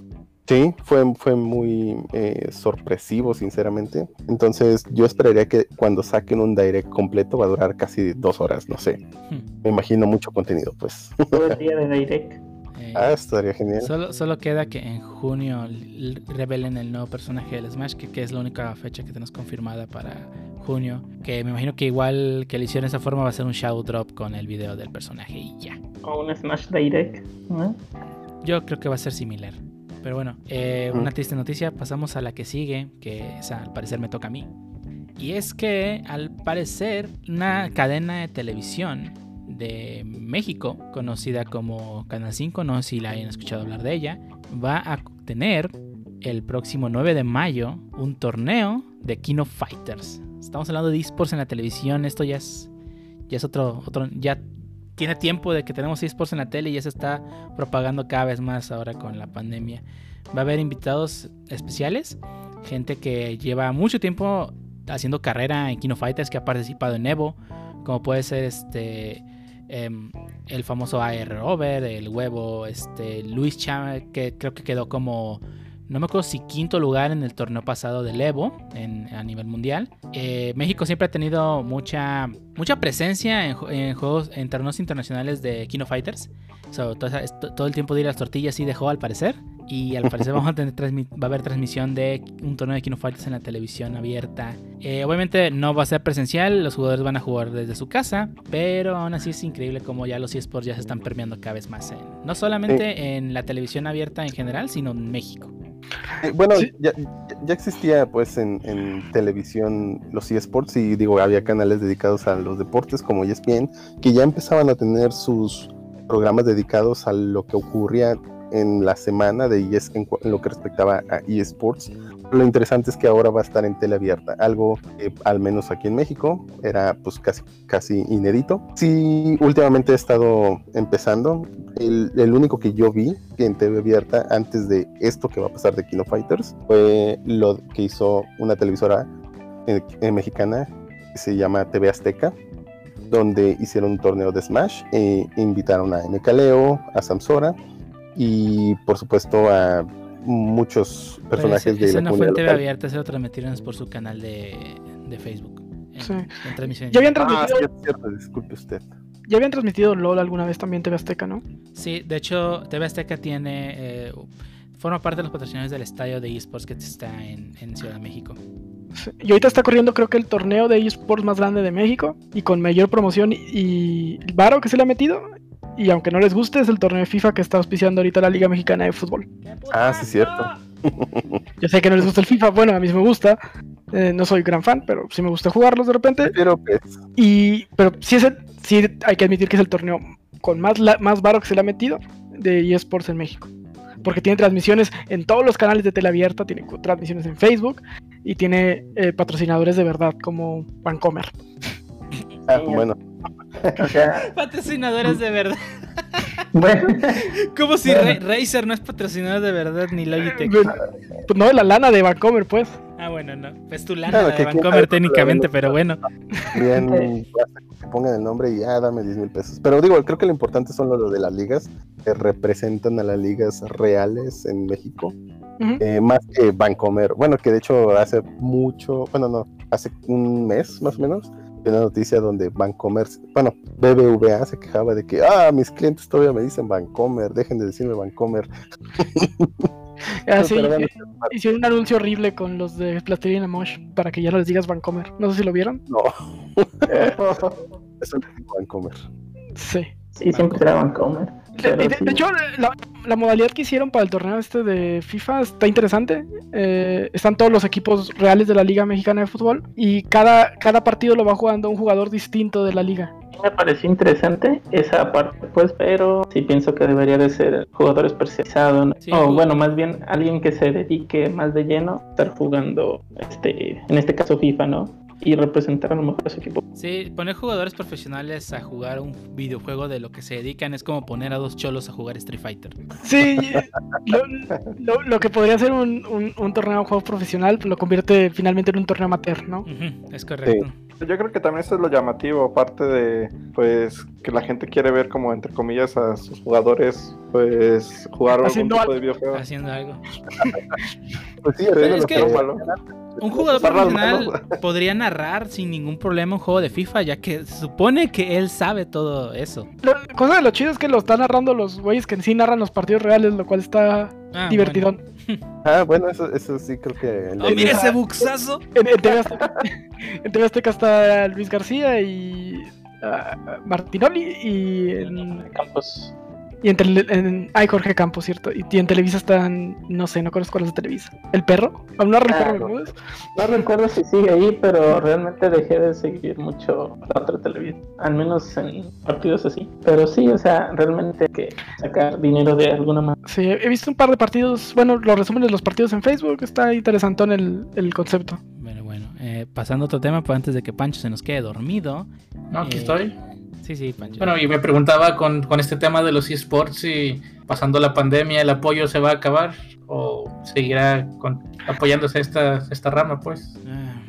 Sí, fue, fue muy eh, sorpresivo, sinceramente. Entonces, yo esperaría que cuando saquen un direct completo va a durar casi dos horas, no sé. Hmm. Me imagino mucho contenido, pues. Todo el día de Direct. Eh, ah, estaría genial. Solo, solo queda que en junio revelen el nuevo personaje del Smash, que, que es la única fecha que tenemos confirmada para junio. Que me imagino que igual que lo hicieron de esa forma va a ser un show drop con el video del personaje y ya. O un Smash Direct. ¿no? Yo creo que va a ser similar. Pero bueno, eh, una triste noticia. Pasamos a la que sigue, que al parecer me toca a mí. Y es que al parecer una cadena de televisión de México, conocida como Canal 5, no sé si la hayan escuchado hablar de ella, va a tener el próximo 9 de mayo un torneo de Kino Fighters. Estamos hablando de esports en la televisión, esto ya es, ya es otro, otro, ya tiene tiempo de que tenemos esports en la tele y ya se está propagando cada vez más ahora con la pandemia. Va a haber invitados especiales, gente que lleva mucho tiempo haciendo carrera en Kino Fighters, que ha participado en Evo, como puede ser este em, el famoso AR Over, el huevo, este Luis Chávez, que creo que quedó como no me acuerdo si quinto lugar en el torneo pasado del Evo en, a nivel mundial. Eh, México siempre ha tenido mucha, mucha presencia en, ju- en juegos, en torneos internacionales de Kino Fighters. So, todo, el tiempo de ir a las tortillas sí dejó al parecer. Y al parecer vamos a tener transmi- va a haber transmisión de un torneo de Kino Fighters en la televisión abierta. Eh, obviamente no va a ser presencial, los jugadores van a jugar desde su casa, pero aún así es increíble como ya los eSports ya se están permeando cada vez más en, no solamente en la televisión abierta en general, sino en México. Eh, bueno, Sí. ya, ya- ya existía pues en, en televisión los eSports y digo, había canales dedicados a los deportes como ESPN que ya empezaban a tener sus programas dedicados a lo que ocurría en la semana de ES, en, lo que respectaba a eSports. Lo interesante es que ahora va a estar en tele abierta, algo que al menos aquí en México era pues casi, casi inédito. Sí, últimamente he estado empezando. El, único que yo vi en TV abierta antes de esto que va a pasar de Kino Fighters fue lo que hizo una televisora eh, mexicana se llama TV Azteca donde hicieron un torneo de Smash e invitaron a MK Leo, a Samsora y por supuesto a muchos personajes ese, de ese la no fue en comunidad TV local. abierta, ese lo transmitieron por su canal de, de Facebook. En, Sí. en Ya habían Ah, transmitido, sí, es cierto, disculpe usted. ya habían transmitido LOL alguna vez también TV Azteca, ¿no? Sí, de hecho, TV Azteca tiene. eh, forma parte de los patrocinadores del estadio de esports que está en, en Ciudad de México. Y ahorita está corriendo creo que el torneo de esports más grande de México y con mayor promoción y- y el varo que se le ha metido. Y aunque no les guste, es el torneo de FIFA que está auspiciando ahorita la Liga Mexicana de Fútbol. Ah, sí, cierto. Yo sé que no les gusta el FIFA, bueno, a mí sí me gusta. Eh, no soy gran fan, pero sí me gusta jugarlos de repente. Pero pues, Y, pero sí, es el- sí hay que admitir que es el torneo con más, la- más varo que se le ha metido de eSports en México. Porque tiene transmisiones en todos los canales de tele abierta, tiene transmisiones en Facebook y tiene eh, patrocinadores de verdad como Vancomer. ah, bueno, Patrocinadores de verdad. bueno, Como si Bueno. Ra- Razer no es patrocinador de verdad ni Logitech. No, la lana de Vancomer, pues. Ah, bueno, no. Pues tu lana Claro, de Vancomer técnicamente, pero bueno. bien, que pongan el nombre y ya dame 10 mil pesos. Pero digo, creo que lo importante son lo de las ligas que representan a las ligas reales en México. Eh, más que Vancomer. Bueno, que de hecho hace mucho, bueno, no, hace un mes más o menos, una noticia donde Vancomer, bueno, BBVA se quejaba de que, ah, mis clientes todavía me dicen Vancomer, dejen de decirme Pero bueno, hicieron un anuncio horrible con los de Plastilina Mosh para que ya no les digas Vancomer. No sé si lo vieron. no, eso es Vancomer. Sí. Sí, siempre será Vancomer. De, hecho, la, la modalidad que hicieron para el torneo este de FIFA está interesante. Eh, están todos los equipos reales de la Liga Mexicana de Fútbol y cada, cada partido lo va jugando un jugador distinto de la liga. me pareció interesante esa parte, pues, pero sí pienso que debería de ser jugador especializado, ¿no? Sí, o bueno, más bien alguien que se dedique más de lleno a estar jugando, este, en este caso FIFA, ¿no? Y representar a lo mejor a su equipo. Sí, poner jugadores profesionales a jugar un videojuego de lo que se dedican es como poner a dos cholos a jugar Street Fighter. Sí, lo, lo- lo que podría ser un, un- un torneo de juego profesional lo convierte finalmente en un torneo amateur, ¿no? Es correcto. Yo creo que también eso es lo llamativo, aparte de pues que la gente quiere ver como entre comillas a sus jugadores pues jugar algún Haciendo tipo algo. de videojuego. Haciendo algo. Pues sí, Pero es lo que- que- malo. Un jugador profesional podría narrar sin ningún problema un juego de FIFA, ya que se supone que él sabe todo eso. Lo- cosa de lo chido es que lo están narrando los güeyes que sí narran los partidos reales, lo cual está Ah, divertidón. Ah, bueno, eso, eso sí creo que... Oh, mira ese buxazo. En, en TV Azteca, en TV Azteca está Luis García y ah, Martinoli y en, Campos. Y en, tele- en- ay, Jorge Campos, ¿cierto? Y, y en Televisa están, no sé, no conozco los de Televisa. ¿El perro? ¿Aún no el Ah, no. Recuerdo si sigue ahí, pero realmente dejé de seguir mucho la otra televisión, al menos en partidos así. Pero sí, o sea, realmente hay que sacar dinero de alguna manera. Sí, he visto un par de partidos, bueno, los resúmenes de los partidos en Facebook, está interesantón el, el concepto. Bueno, bueno. eh, pasando a otro tema, pues antes de que Pancho se nos quede dormido. No, aquí Eh, estoy. Sí, sí, Pancho. Bueno, y me preguntaba con, con este tema de los esports si pasando la pandemia el apoyo se va a acabar o seguirá con- apoyándose esta, esta rama, pues. Ah,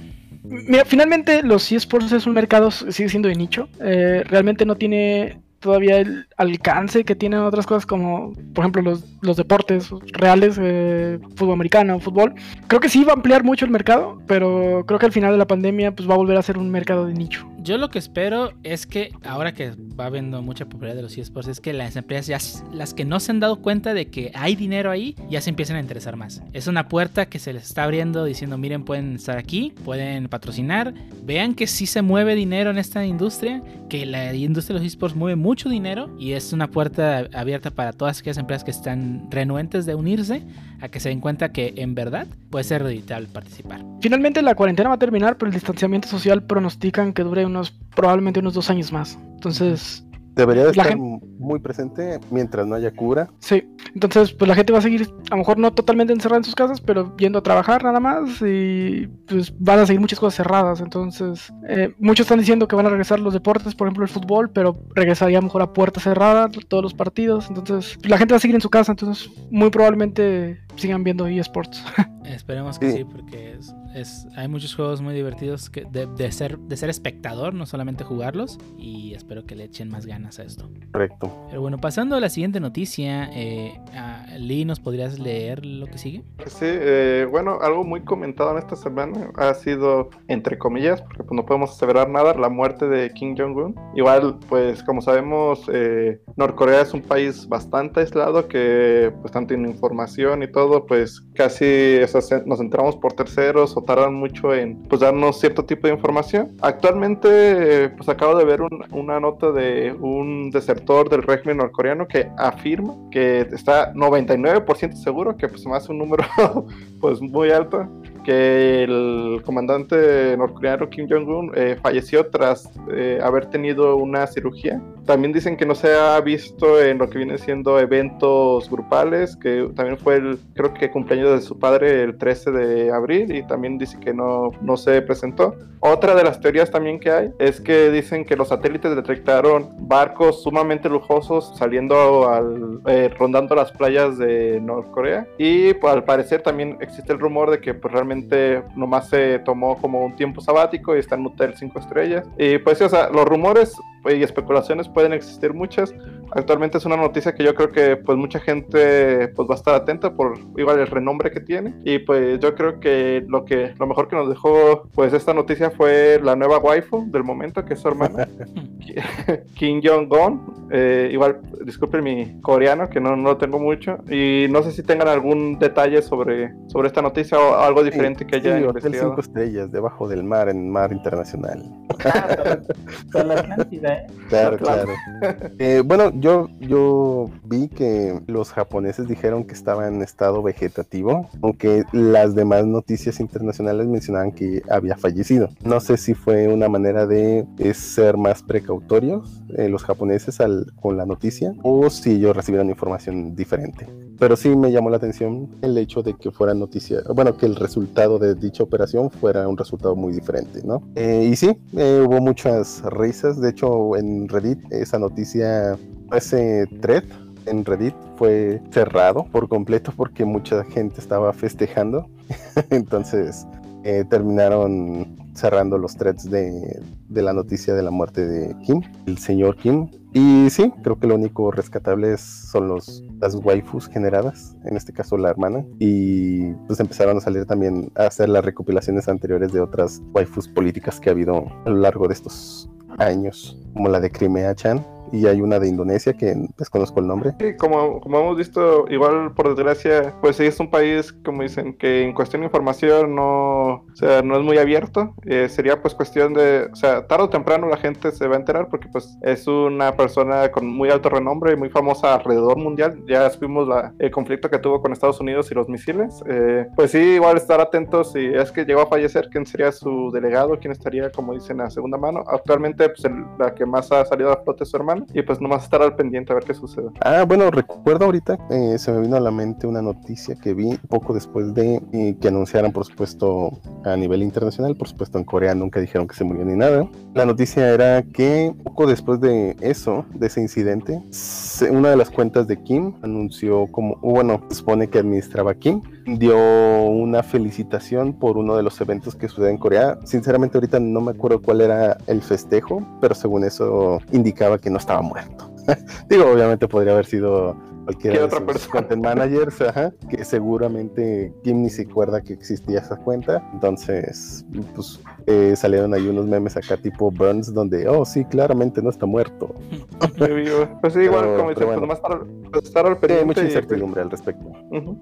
Mira, finalmente los eSports es un mercado, sigue siendo de nicho. Eh, realmente no tiene todavía el alcance que tienen otras cosas como, por ejemplo, los, los deportes reales, eh, fútbol americano, fútbol. Creo que sí va a ampliar mucho el mercado, pero creo que al final de la pandemia pues va a volver a ser un mercado de nicho. Yo lo que espero es que ahora que va habiendo mucha popularidad de los eSports es que las empresas ya las que no se han dado cuenta de que hay dinero ahí ya se empiezan a interesar más. Es una puerta que se les está abriendo diciendo, "Miren, pueden estar aquí, pueden patrocinar, vean que sí se mueve dinero en esta industria, que la industria de los eSports mueve mucho dinero y es una puerta abierta para todas aquellas empresas que están renuentes de unirse a que se den cuenta que en verdad puede ser reditable participar." Finalmente la cuarentena va a terminar, pero el distanciamiento social pronostican que dure unos probablemente unos dos años más. Entonces, Debería de estar muy presente mientras no haya cura. Sí, entonces pues la gente va a seguir, a lo mejor no totalmente encerrada en sus casas, pero yendo a trabajar nada más y pues van a seguir muchas cosas cerradas. Entonces, eh, muchos están diciendo que van a regresar los deportes, por ejemplo el fútbol, pero regresaría a lo mejor a puerta cerrada todos los partidos. Entonces, pues, la gente va a seguir en su casa, entonces muy probablemente sigan viendo eSports. Esperemos que Sí. sí, porque es, es- hay muchos juegos muy divertidos que de, de ser, de ser espectador, no solamente jugarlos. Y espero que le echen más ganas a esto. Correcto. Pero bueno, pasando a la siguiente noticia, eh, ah, Lee, ¿nos podrías leer lo que sigue? Sí, eh, bueno, algo muy comentado en esta semana ha sido, entre comillas, porque pues no podemos aseverar nada, la muerte de Kim Jong-un. Igual, pues como sabemos, eh, Norcorea es un país bastante aislado que pues tanto en información y todo, pues casi nos enteramos por terceros o tardan mucho en pues darnos cierto tipo de información. Actualmente, pues acabo de ver un- una nota de un desertor del régimen norcoreano que afirma que está 99% seguro, que pues hace un número pues muy alto, que el comandante norcoreano Kim Jong-un eh, falleció tras eh, haber tenido una cirugía. También dicen que no se ha visto en lo que viene siendo eventos grupales, que también fue el, creo que cumpleaños de su padre el 13 de abril y también dice que no, no se presentó. Otra de las teorías también que hay es que dicen que los satélites detectaron barcos sumamente lujosos saliendo al, eh, rondando las playas de Norcorea y pues, al parecer también existe el rumor de que pues, realmente nomás se tomó como un tiempo sabático y está en un hotel 5 estrellas. Y pues o sea, los rumores y especulaciones pueden existir muchas. Actualmente es una noticia que yo creo que pues mucha gente pues va a estar atenta por igual el renombre que tiene y pues yo creo que lo que lo mejor que nos dejó pues esta noticia fue la nueva waifu del momento que es su hermana Kim Jong-un. Eh, igual disculpen mi coreano que no, no lo tengo mucho y no sé si tengan algún detalle sobre sobre esta noticia o algo diferente que haya Sí, Hotel investigado. cinco estrellas, debajo del mar, en mar internacional. Ah, con la Atlántida, ¿eh? Claro, Claro. Eh, bueno, yo, yo vi que los japoneses dijeron que estaba en estado vegetativo, aunque las demás noticias internacionales mencionaban que había fallecido. No sé si fue una manera de eh, ser más precautorios eh, los japoneses al, con la noticia o si ellos recibieron información diferente. Pero sí me llamó la atención el hecho de que fuera noticia, bueno, que el resultado de dicha operación fuera un resultado muy diferente, ¿no? Eh, y sí, eh, hubo muchas risas. De hecho, en Reddit esa noticia, ese thread en Reddit fue cerrado por completo porque mucha gente estaba festejando. Entonces eh, terminaron cerrando los threads de, de la noticia de la muerte de Kim, el señor Kim. Y sí, creo que lo único rescatable es- son los, las waifus generadas, en este caso la hermana. Y pues empezaron a salir también a hacer las recopilaciones anteriores de otras waifus políticas que ha habido a lo largo de estos años, como la de Crimea Chan. Y hay una de Indonesia que desconozco el nombre. Sí, como, como hemos visto, igual por desgracia, pues sí es un país, como dicen, que en cuestión de información no, o sea, no es muy abierto. Eh, sería pues cuestión de, o sea, tarde o temprano la gente se va a enterar porque pues es una persona con muy alto renombre y muy famosa alrededor mundial. Ya vimos la, el conflicto que tuvo con Estados Unidos y los misiles. Eh, pues sí, igual estar atentos si es que llegó a fallecer, quién sería su delegado, quién estaría, como dicen, a segunda mano. Actualmente, pues el- la que más ha salido a flote es su hermano y pues nomás estar al pendiente a ver qué sucede. Ah, bueno, recuerdo ahorita, eh, se me vino a la mente una noticia que vi poco después de eh, que anunciaran, por supuesto, a nivel internacional, por supuesto en Corea nunca dijeron que se murió ni nada. La noticia era que poco después de eso, de ese incidente, una de las cuentas de Kim anunció como, bueno, supone que administraba Kim, dio una felicitación por uno de los eventos que sucedió en Corea. Sinceramente ahorita no me acuerdo cuál era el festejo, pero según eso indicaba que no estaba muerto. Digo, obviamente podría haber sido cualquiera ¿Qué de otra sus persona? content managers, ajá, que seguramente Kim ni se acuerda que existía esa cuenta. Entonces, pues eh, salieron ahí unos memes acá tipo Burns donde, oh sí, claramente no está muerto. Pues sí, igual, Pero- como bueno. pues estar, pues, estar al Hay pendiente. mucha y- incertidumbre al respecto. Bueno,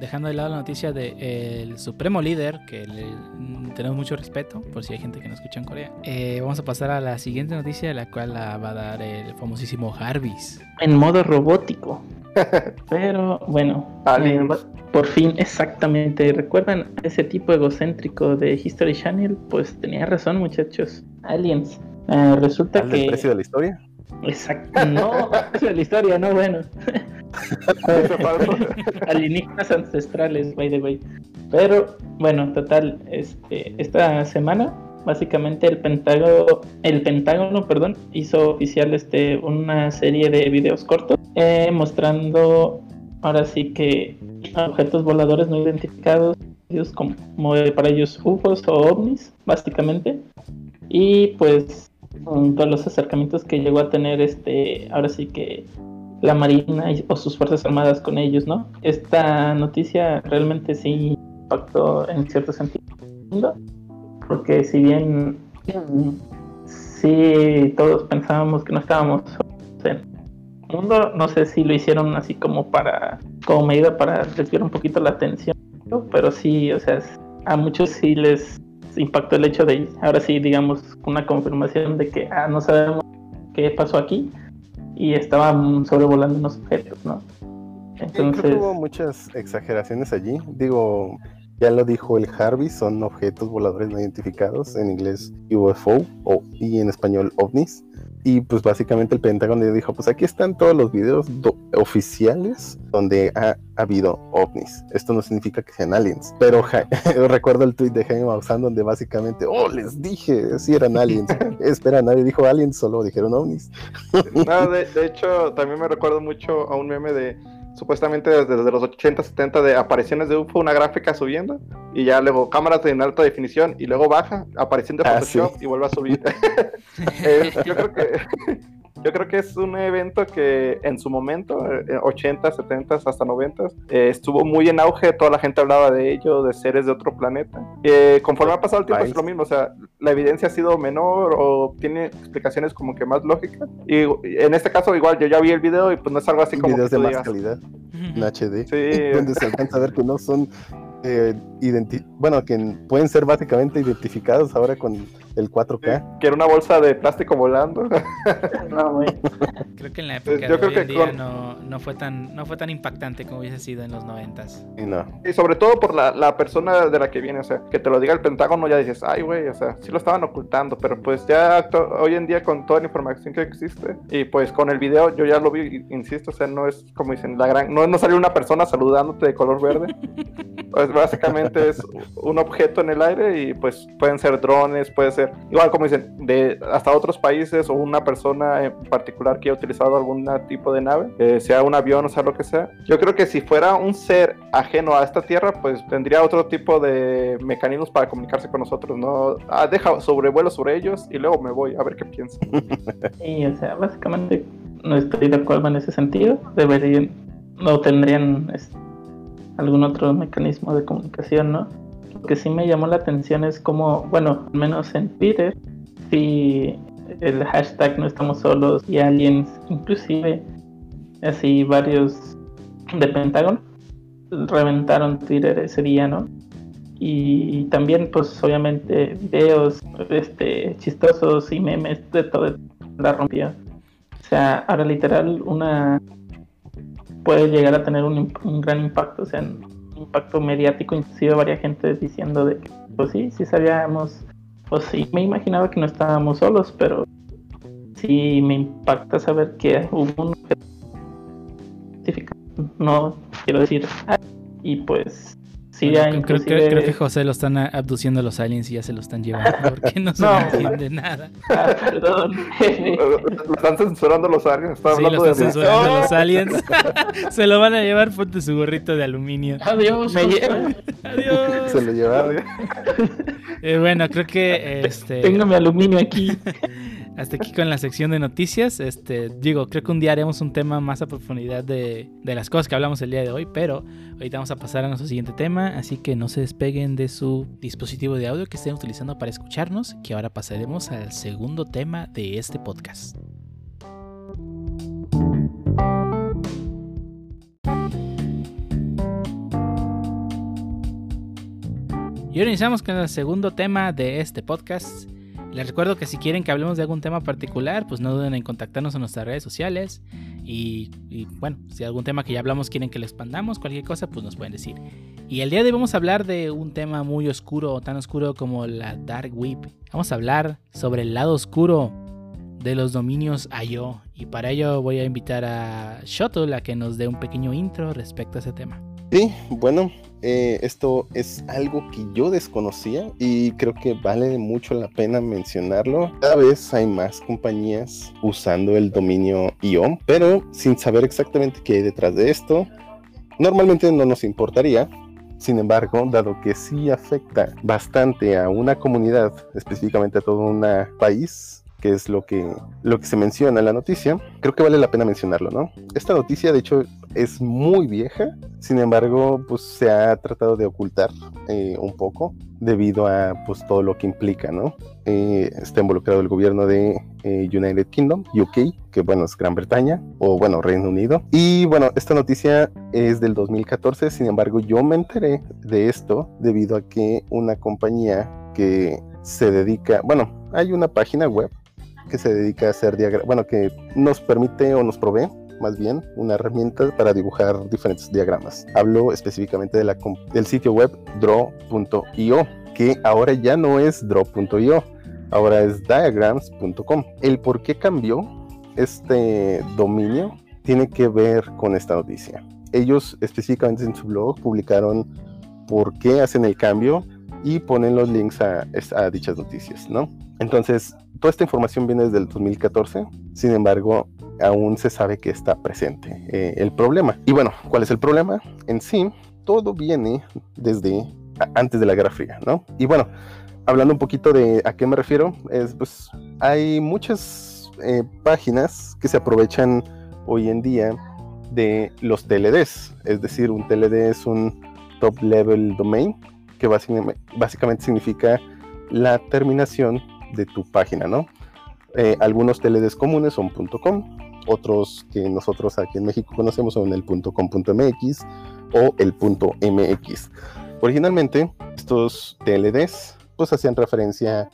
dejando de lado la noticia del supremo líder, que le- mm, tenemos mucho respeto, por si hay gente que no escucha en Corea, eh, vamos a pasar a la siguiente noticia, la cual la va a dar el famosísimo Jarvis. En modo robótico. Pero bueno, Alien. eh, por fin, exactamente. ¿Recuerdan ese tipo egocéntrico de History Channel? Pues tenía razón, muchachos. Aliens. Eh, resulta ¿Al que. precio de la historia? Exacto. No, esa es la historia, no, bueno. Alienígenas ancestrales, by the way. Pero, bueno, total, este, esta semana, básicamente el Pentágono, el Pentágono, perdón, hizo oficial este, una serie de videos cortos eh, mostrando, ahora sí que objetos voladores no identificados, ellos como para ellos UFOs o ovnis, básicamente. Y pues con todos los acercamientos que llegó a tener este, ahora sí que la Marina y- o sus Fuerzas Armadas con ellos, ¿no? Esta noticia realmente sí impactó en cierto sentido, porque si bien sí todos pensábamos que no estábamos en el mundo, no sé si lo hicieron así como para, como medida para desviar un poquito la atención, pero sí, o sea, a muchos sí les impactó el hecho de, ahora sí, digamos, una confirmación de que, ah, no sabemos qué pasó aquí, y estaban sobrevolando unos objetos, ¿no? Sí, creo Entonces, que hubo muchas exageraciones allí. Digo, ya lo dijo el Harvey, son objetos voladores no identificados, en inglés UFO o, y en español ovnis. Y pues básicamente el Pentágono dijo, pues aquí están todos los videos do- oficiales donde ha, habido ovnis. Esto no significa que sean aliens. Pero Ja- recuerdo el tweet de Jaime Maussan donde básicamente, oh, les dije, si eran aliens. Espera, nadie dijo aliens, solo dijeron ovnis. No, de, de hecho, también me recuerdo mucho a un meme de supuestamente desde, desde los 80, 70 de apariciones de UFO, una gráfica subiendo y ya luego cámaras en alta definición y luego baja, aparición de Ah, Photoshop sí. y vuelve a subir. Eh, yo creo que yo creo que es un evento que en su momento, eh, 80, 70 hasta 90 eh, estuvo muy en auge, toda la gente hablaba de ello, de seres de otro planeta. Eh, conforme ha pasado el tiempo es lo mismo, o sea, la evidencia ha sido menor o tiene explicaciones como que más lógicas. Y en este caso igual yo ya vi el video y pues no es algo así como videos que de más digas, calidad, en HD, Sí. donde se alcanza a ver que no son, eh, identi- bueno, que pueden ser básicamente identificados ahora con el 4K. que era una bolsa de plástico volando. No, güey. Creo que en la Pues época yo de creo hoy en que día con- no, no fue tan no fue tan impactante como hubiese sido en los noventas. Y no, Y sobre todo por la, la persona de la que viene, o sea, que te lo diga el Pentágono, ya dices, ay, güey, o sea, sí lo estaban ocultando, pero pues ya hoy en día con toda la información que existe, y pues con el video yo ya lo vi, insisto, o sea, no es como dicen, la gran, no, no salió una persona saludándote de color verde, pues básicamente es un objeto en el aire y pues pueden ser drones, puede ser, igual como dicen, de hasta otros países o una persona en particular que haya utilizado algún tipo de nave, eh, sea un avión o sea lo que sea. Yo creo que si fuera un ser ajeno a esta tierra, pues tendría otro tipo de mecanismos para comunicarse con nosotros, ¿no? Ah, deja sobrevuelo sobre ellos y luego me voy a ver qué piensan. Y, o sea, básicamente no estoy de acuerdo en ese sentido. Deberían, no tendrían algún otro mecanismo de comunicación, ¿no? Lo que sí me llamó la atención es como, bueno, al menos en Twitter, si el hashtag no estamos solos y aliens, inclusive así varios de Pentágono, reventaron Twitter ese día, ¿no? Y también, pues, obviamente, videos este, chistosos y memes de todo la rompió. O sea, ahora literal, una puede llegar a tener un, un gran impacto, o sea, impacto mediático, inclusive varias gente diciendo de que, pues sí, sí sabíamos, pues sí, me imaginaba que no estábamos solos, pero sí me impacta saber que hubo un no quiero decir, ah, y pues sí, Bueno, ya creo, creo- inclusive... creo que José lo están a- abduciendo los aliens y ya se lo están llevando porque no se No. entiende nada. Ah, perdón. Lo están censurando los aliens, están Sí, lo hablando están de censurando los aliens. se lo van a llevar, ponte su gorrito de aluminio. Adiós. Me. Adiós. se lo llevaron. Eh, bueno, creo que este Tengo mi aluminio aquí. hasta aquí con la sección de noticias. Este, digo, creo que un día haremos un tema más a profundidad de, de las cosas que hablamos el día de hoy, pero ahorita vamos a pasar a nuestro siguiente tema, así que no se despeguen de su dispositivo de audio que estén utilizando para escucharnos, que ahora pasaremos al segundo tema de este podcast. Y ahora iniciamos con el segundo tema de este podcast. Les recuerdo que si quieren que hablemos de algún tema particular, pues no duden en contactarnos en nuestras redes sociales. Y, bueno, si algún tema que ya hablamos quieren que lo expandamos, cualquier cosa, pues nos pueden decir. Y el día de hoy vamos a hablar de un tema muy oscuro, tan oscuro como la Dark Web. Vamos a hablar sobre el lado oscuro de los dominios IO. Y para ello voy a invitar a Shuttle a que nos dé un pequeño intro respecto a ese tema. Sí, bueno, eh, esto es algo que yo desconocía y creo que vale mucho la pena mencionarlo. Cada vez hay más compañías usando el dominio IO, pero sin saber exactamente qué hay detrás de esto, normalmente no nos importaría. Sin embargo, dado que sí afecta bastante a una comunidad, específicamente a todo un país, que es lo que, lo que se menciona en la noticia, creo que vale la pena mencionarlo, ¿no? Esta noticia, de hecho, es muy vieja, sin embargo, pues se ha tratado de ocultar eh, un poco debido a pues todo lo que implica, ¿no? Eh, está involucrado el gobierno de eh, United Kingdom, UK, que bueno, es Gran Bretaña, o bueno, Reino Unido. Y bueno, esta noticia es del 2014, sin embargo, yo me enteré de esto debido a que una compañía que se dedica, bueno, hay una página web que se dedica a hacer diagramas, bueno, que nos permite o nos provee más bien una herramienta para dibujar diferentes diagramas. Hablo específicamente de la, del sitio web draw.io, que ahora ya no es draw.io, ahora es diagrams.com. El por qué cambió este dominio tiene que ver con esta noticia. Ellos específicamente en su blog publicaron por qué hacen el cambio y ponen los links a, a dichas noticias, ¿no? Entonces, toda esta información viene desde el 2014, sin embargo, aún se sabe que está presente eh, el problema. Y bueno, ¿cuál es el problema? En sí, todo viene desde antes de la Guerra Fría, ¿no? Y bueno, hablando un poquito de a qué me refiero, es pues hay muchas eh, páginas que se aprovechan hoy en día de los TLDs, es decir, un TLD es un top level domain que básicamente significa la terminación de tu página, ¿no? Eh, algunos TLDs comunes son .com, otros que nosotros aquí en México conocemos son el .com.mx o el .mx. Originalmente, estos TLDs pues hacían referencia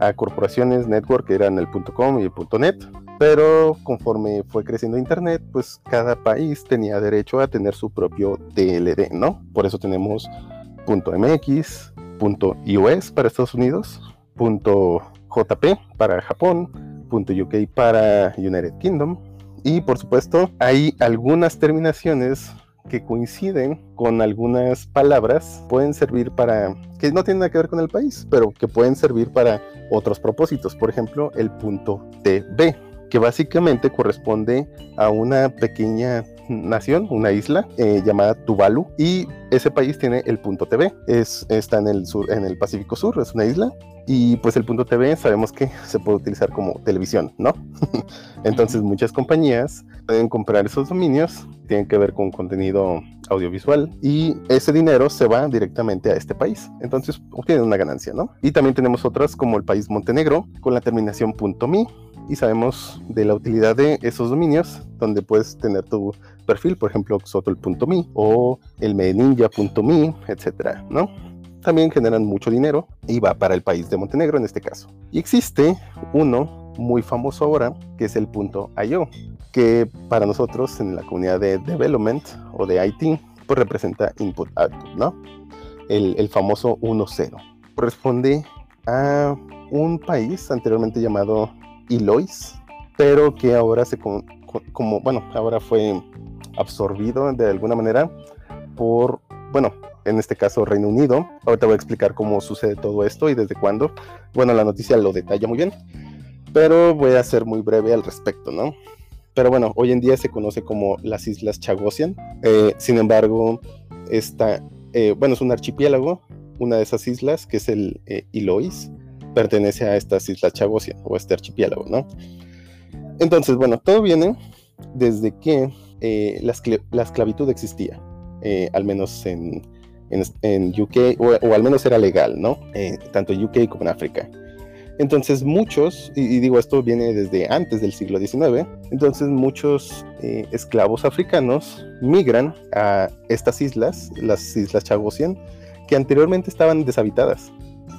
a corporaciones, network, que eran el .com y el .net, pero conforme fue creciendo Internet, pues cada país tenía derecho a tener su propio TLD, ¿no? Por eso tenemos .mx, .us para Estados Unidos, .jp para Japón, .uk para United Kingdom, y por supuesto hay algunas terminaciones que coinciden con algunas palabras, pueden servir para, que no tienen nada que ver con el país, pero que pueden servir para otros propósitos. Por ejemplo, el punto TB, que básicamente corresponde a una pequeña nación, una isla eh, llamada Tuvalu, y ese país tiene el punto TV, es, está en el sur, en el Pacífico Sur, es una isla, y pues el punto TV sabemos que se puede utilizar como televisión, ¿no? Entonces muchas compañías pueden comprar esos dominios, tienen que ver con contenido audiovisual y ese dinero se va directamente a este país. Entonces obtienen una ganancia, ¿no? Y también tenemos otras como el país Montenegro con la terminación .mi y sabemos de la utilidad de esos dominios donde puedes tener tu perfil, por ejemplo, xotol.me o el meninja.me, etcétera, ¿no? También generan mucho dinero y va para el país de Montenegro en este caso. Y existe uno muy famoso ahora que es el punto .io, que para nosotros en la comunidad de development o de IT pues representa input output, ¿no? El, el famoso 1.0. Corresponde a un país anteriormente llamado Ilois, pero que ahora se como, bueno, ahora fue absorbido de alguna manera por, bueno, en este caso Reino Unido. Ahorita voy a explicar cómo sucede todo esto y desde cuándo. Bueno, la noticia lo detalla muy bien, pero voy a ser muy breve al respecto, ¿no? Pero bueno, hoy en día se conoce como las Islas Chagosian. Eh, sin embargo, esta, eh, bueno, es un archipiélago, una de esas islas, que es el eh, Ilois, pertenece a estas Islas Chagosian o este archipiélago, ¿no? Entonces, bueno, todo viene desde que eh, la, esclavitud existía, al menos en, en, UK, o, al menos era legal, ¿no? Eh, tanto en UK como en África. Entonces muchos, y, digo esto viene desde antes del siglo XIX, entonces muchos esclavos africanos migran a estas islas, las Islas Chagosian, que anteriormente estaban deshabitadas.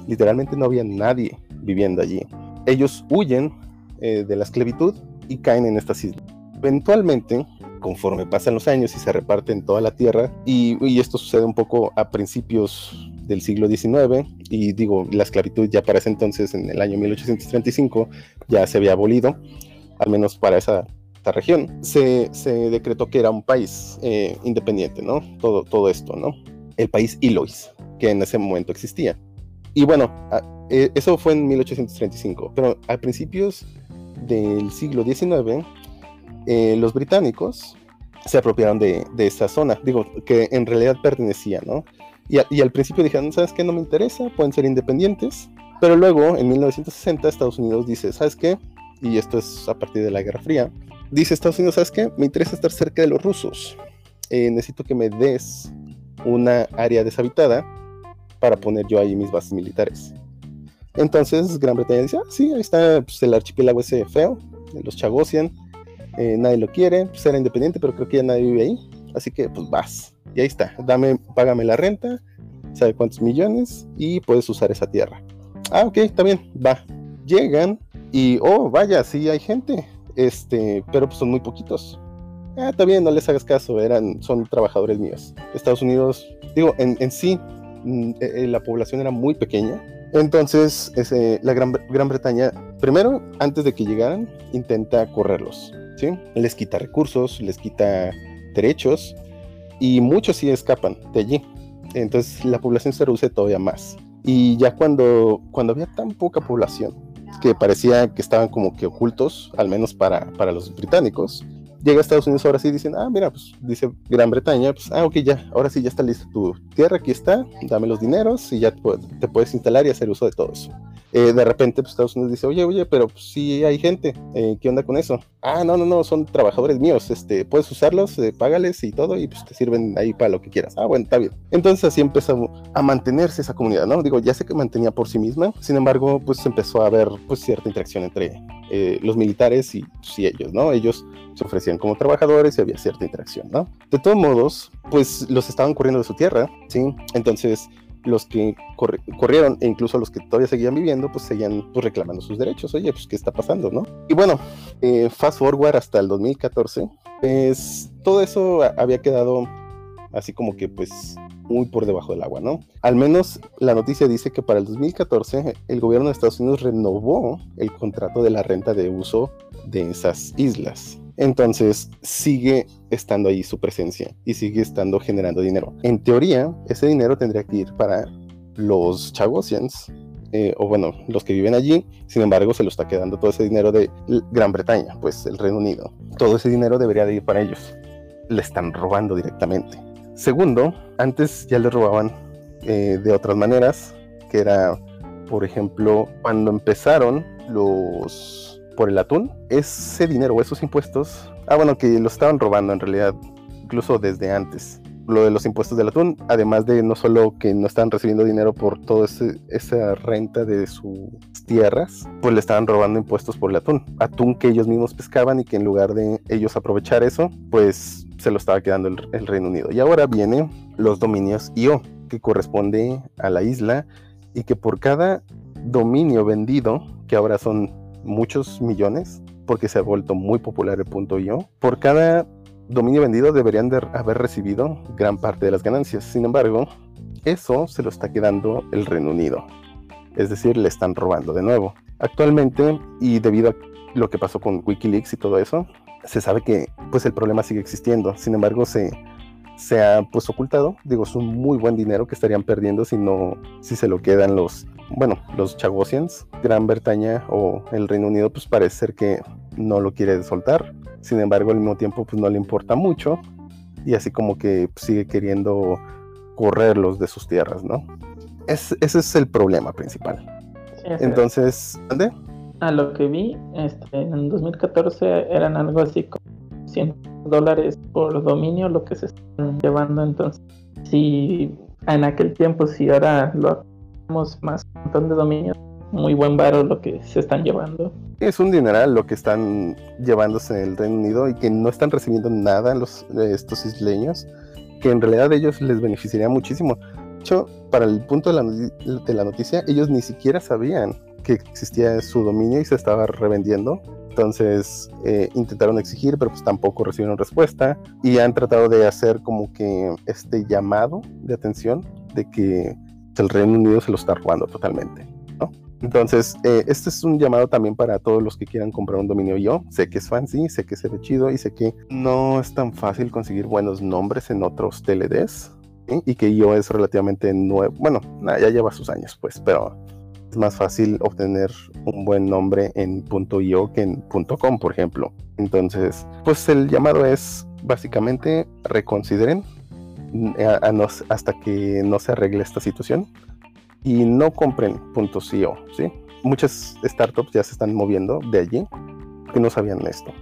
Literalmente no había nadie viviendo allí. Ellos huyen de la esclavitud y caen en estas islas. Eventualmente, conforme pasan los años y se reparten toda la tierra, y, esto sucede un poco a principios del siglo XIX, y digo, la esclavitud ya para ese entonces, en el año 1835, ya se había abolido, al menos para esa, región, se, decretó que era un país eh, independiente, ¿no? Todo, todo esto, ¿no? El país Ilois, que en ese momento existía. Y bueno, e, eso fue en 1835, pero a principios del siglo XIX, eh, los británicos se apropiaron de, de, esa zona, digo, que en realidad pertenecía, ¿no? Y, al principio dijeron, ¿sabes qué? No me interesa, pueden ser independientes. Pero luego, en 1960, Estados Unidos dice, ¿sabes qué? Y esto es a partir de la Guerra Fría. Dice Estados Unidos, ¿sabes qué? Me interesa estar cerca de los rusos. Eh, necesito que me des una área deshabitada para poner yo ahí mis bases militares. Entonces Gran Bretaña dice, ah, sí, ahí está pues, el archipiélago ese feo, los Chagosian, eh, nadie lo quiere, pues independiente, pero creo que ya nadie vive ahí, así que pues vas, y ahí está, dame, págame la renta, sabe cuántos millones, y puedes usar esa tierra. Ah, ok, está bien, va. Llegan y, oh, vaya, sí hay gente, este, pero pues son muy poquitos. Ah, está bien, no les hagas caso, eran, son trabajadores míos. Estados Unidos, digo, en, en sí, mm, eh, eh, la población era muy pequeña, entonces, la Gran, Bretaña, primero, antes de que llegaran, intenta correrlos, ¿sí? Les quita recursos, les quita derechos, y muchos sí escapan de allí. Entonces, la población se reduce todavía más. Y ya cuando, cuando había tan poca población, que parecía que estaban como que ocultos, al menos para, para los británicos. Llega a Estados Unidos ahora sí dicen, ah, mira, pues dice Gran Bretaña, pues, ah, ok, ya, ahora sí ya está lista tu tierra, aquí está, dame los dineros y ya te, puedes instalar y hacer uso de todo eso. Eh, de repente pues, Estados Unidos dice, oye, oye, pero pues, sí hay gente, eh, ¿qué onda con eso? Ah, no, no, no, son trabajadores míos, este, puedes usarlos, eh, págales y todo, y pues te sirven ahí para lo que quieras. Ah, bueno, está bien. Entonces así empezó a mantenerse esa comunidad, ¿no? Digo, ya sé que mantenía por sí misma, sin embargo, pues empezó a haber pues cierta interacción entre los militares y, y ellos, ¿no? Ellos se ofrecían como trabajadores y había cierta interacción, ¿no? De todos modos, pues los estaban corriendo de su tierra, ¿sí? Entonces los que corrieron e incluso los que todavía seguían viviendo, pues seguían pues, reclamando sus derechos. Oye, pues, ¿qué está pasando, no? Y bueno, eh, fast forward hasta el 2014, pues todo eso había quedado así como que, pues, muy por debajo del agua, ¿no? Al menos la noticia dice que para el 2014 el gobierno de Estados Unidos renovó el contrato de la renta de uso de esas islas. Entonces sigue estando ahí su presencia y sigue estando generando dinero. En teoría, ese dinero tendría que ir para los Chagosians, eh, o bueno, los que viven allí, sin embargo, se lo está quedando todo ese dinero de Gran Bretaña, pues el Reino Unido. Todo ese dinero debería de ir para ellos. Le están robando directamente. Segundo, antes ya le robaban eh, de otras maneras, que era, por ejemplo, cuando empezaron los por el atún, ese dinero o esos impuestos, ah bueno, que lo estaban robando en realidad, incluso desde antes. Lo de los impuestos del atún, además de no solo que no estaban recibiendo dinero por toda esa renta de sus tierras, pues le estaban robando impuestos por el atún. Atún que ellos mismos pescaban y que en lugar de ellos aprovechar eso, pues se lo estaba quedando el, Reino Unido. Y ahora vienen los dominios IO, que corresponde a la isla y que por cada dominio vendido, que ahora son muchos millones, porque se ha vuelto muy popular el punto .io. Por cada dominio vendido deberían de haber recibido gran parte de las ganancias. Sin embargo, eso se lo está quedando el Reino Unido. Es decir, le están robando de nuevo. Actualmente, y debido a lo que pasó con Wikileaks y todo eso, se sabe que pues el problema sigue existiendo. Sin embargo, se, se ha pues ocultado. Digo, es un muy buen dinero que estarían perdiendo si no, si se lo quedan los bueno, los Chagosians, Gran Bretaña o el Reino Unido, pues parece ser que no lo quiere soltar. Sin embargo, al mismo tiempo, pues no le importa mucho y así como que sigue queriendo correrlos de sus tierras, ¿no? ese es el problema principal. Entonces, ¿dónde? A lo que vi, este, en 2014 eran algo así como 100 dólares por dominio lo que se están llevando. Entonces, si en aquel tiempo, si ahora lo más un montón de dominios. Muy buen varo lo que se están llevando. Es un dineral lo que están llevándose en el Reino Unido y que no están recibiendo nada los, estos isleños, que en realidad ellos les beneficiaría muchísimo. De hecho, para el punto de la, de la noticia, ellos ni siquiera sabían que existía su dominio y se estaba revendiendo. Entonces eh, intentaron exigir, pero pues tampoco recibieron respuesta y han tratado de hacer como que este llamado de atención de que el Reino Unido se lo está robando totalmente. ¿no? Entonces, eh, este es un llamado también para todos los que quieran comprar un dominio yo. Sé que es fancy, sé que se ve chido y sé que no es tan fácil conseguir buenos nombres en otros TLDs. Y que yo es relativamente nuevo. Bueno, ya lleva sus años, pues, pero más fácil obtener un buen nombre en .io que en .com, por ejemplo. Entonces, pues el llamado es básicamente reconsideren hasta que no se arregle esta situación y no compren .co, ¿sí? Muchas startups ya se están moviendo de allí que no sabían esto.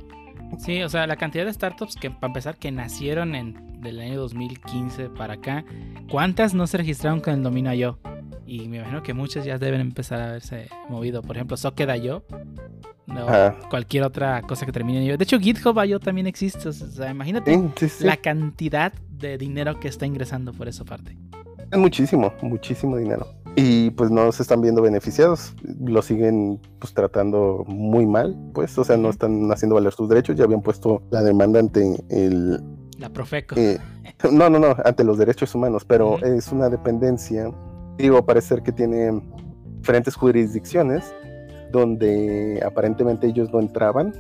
Sí, o sea, la cantidad de startups que, para empezar, que nacieron en del año 2015 para acá, ¿cuántas no se registraron con el dominio yo? Y me imagino que muchas ya deben empezar a haberse movido. Por ejemplo, Socket.io. No, cualquier otra cosa que termine en yo. De hecho, GitHub.io también existe. O sea, imagínate la cantidad de dinero que está ingresando por esa parte. Es muchísimo, muchísimo dinero. Y pues no se están viendo beneficiados. Lo siguen pues tratando muy mal. Pues, o sea, no están haciendo valer sus derechos. Ya habían puesto la demanda ante el... La Profeco. Eh, no, no, no, ante los derechos humanos. Pero es una dependencia digo, parece que tiene diferentes jurisdicciones donde aparentemente ellos no entraban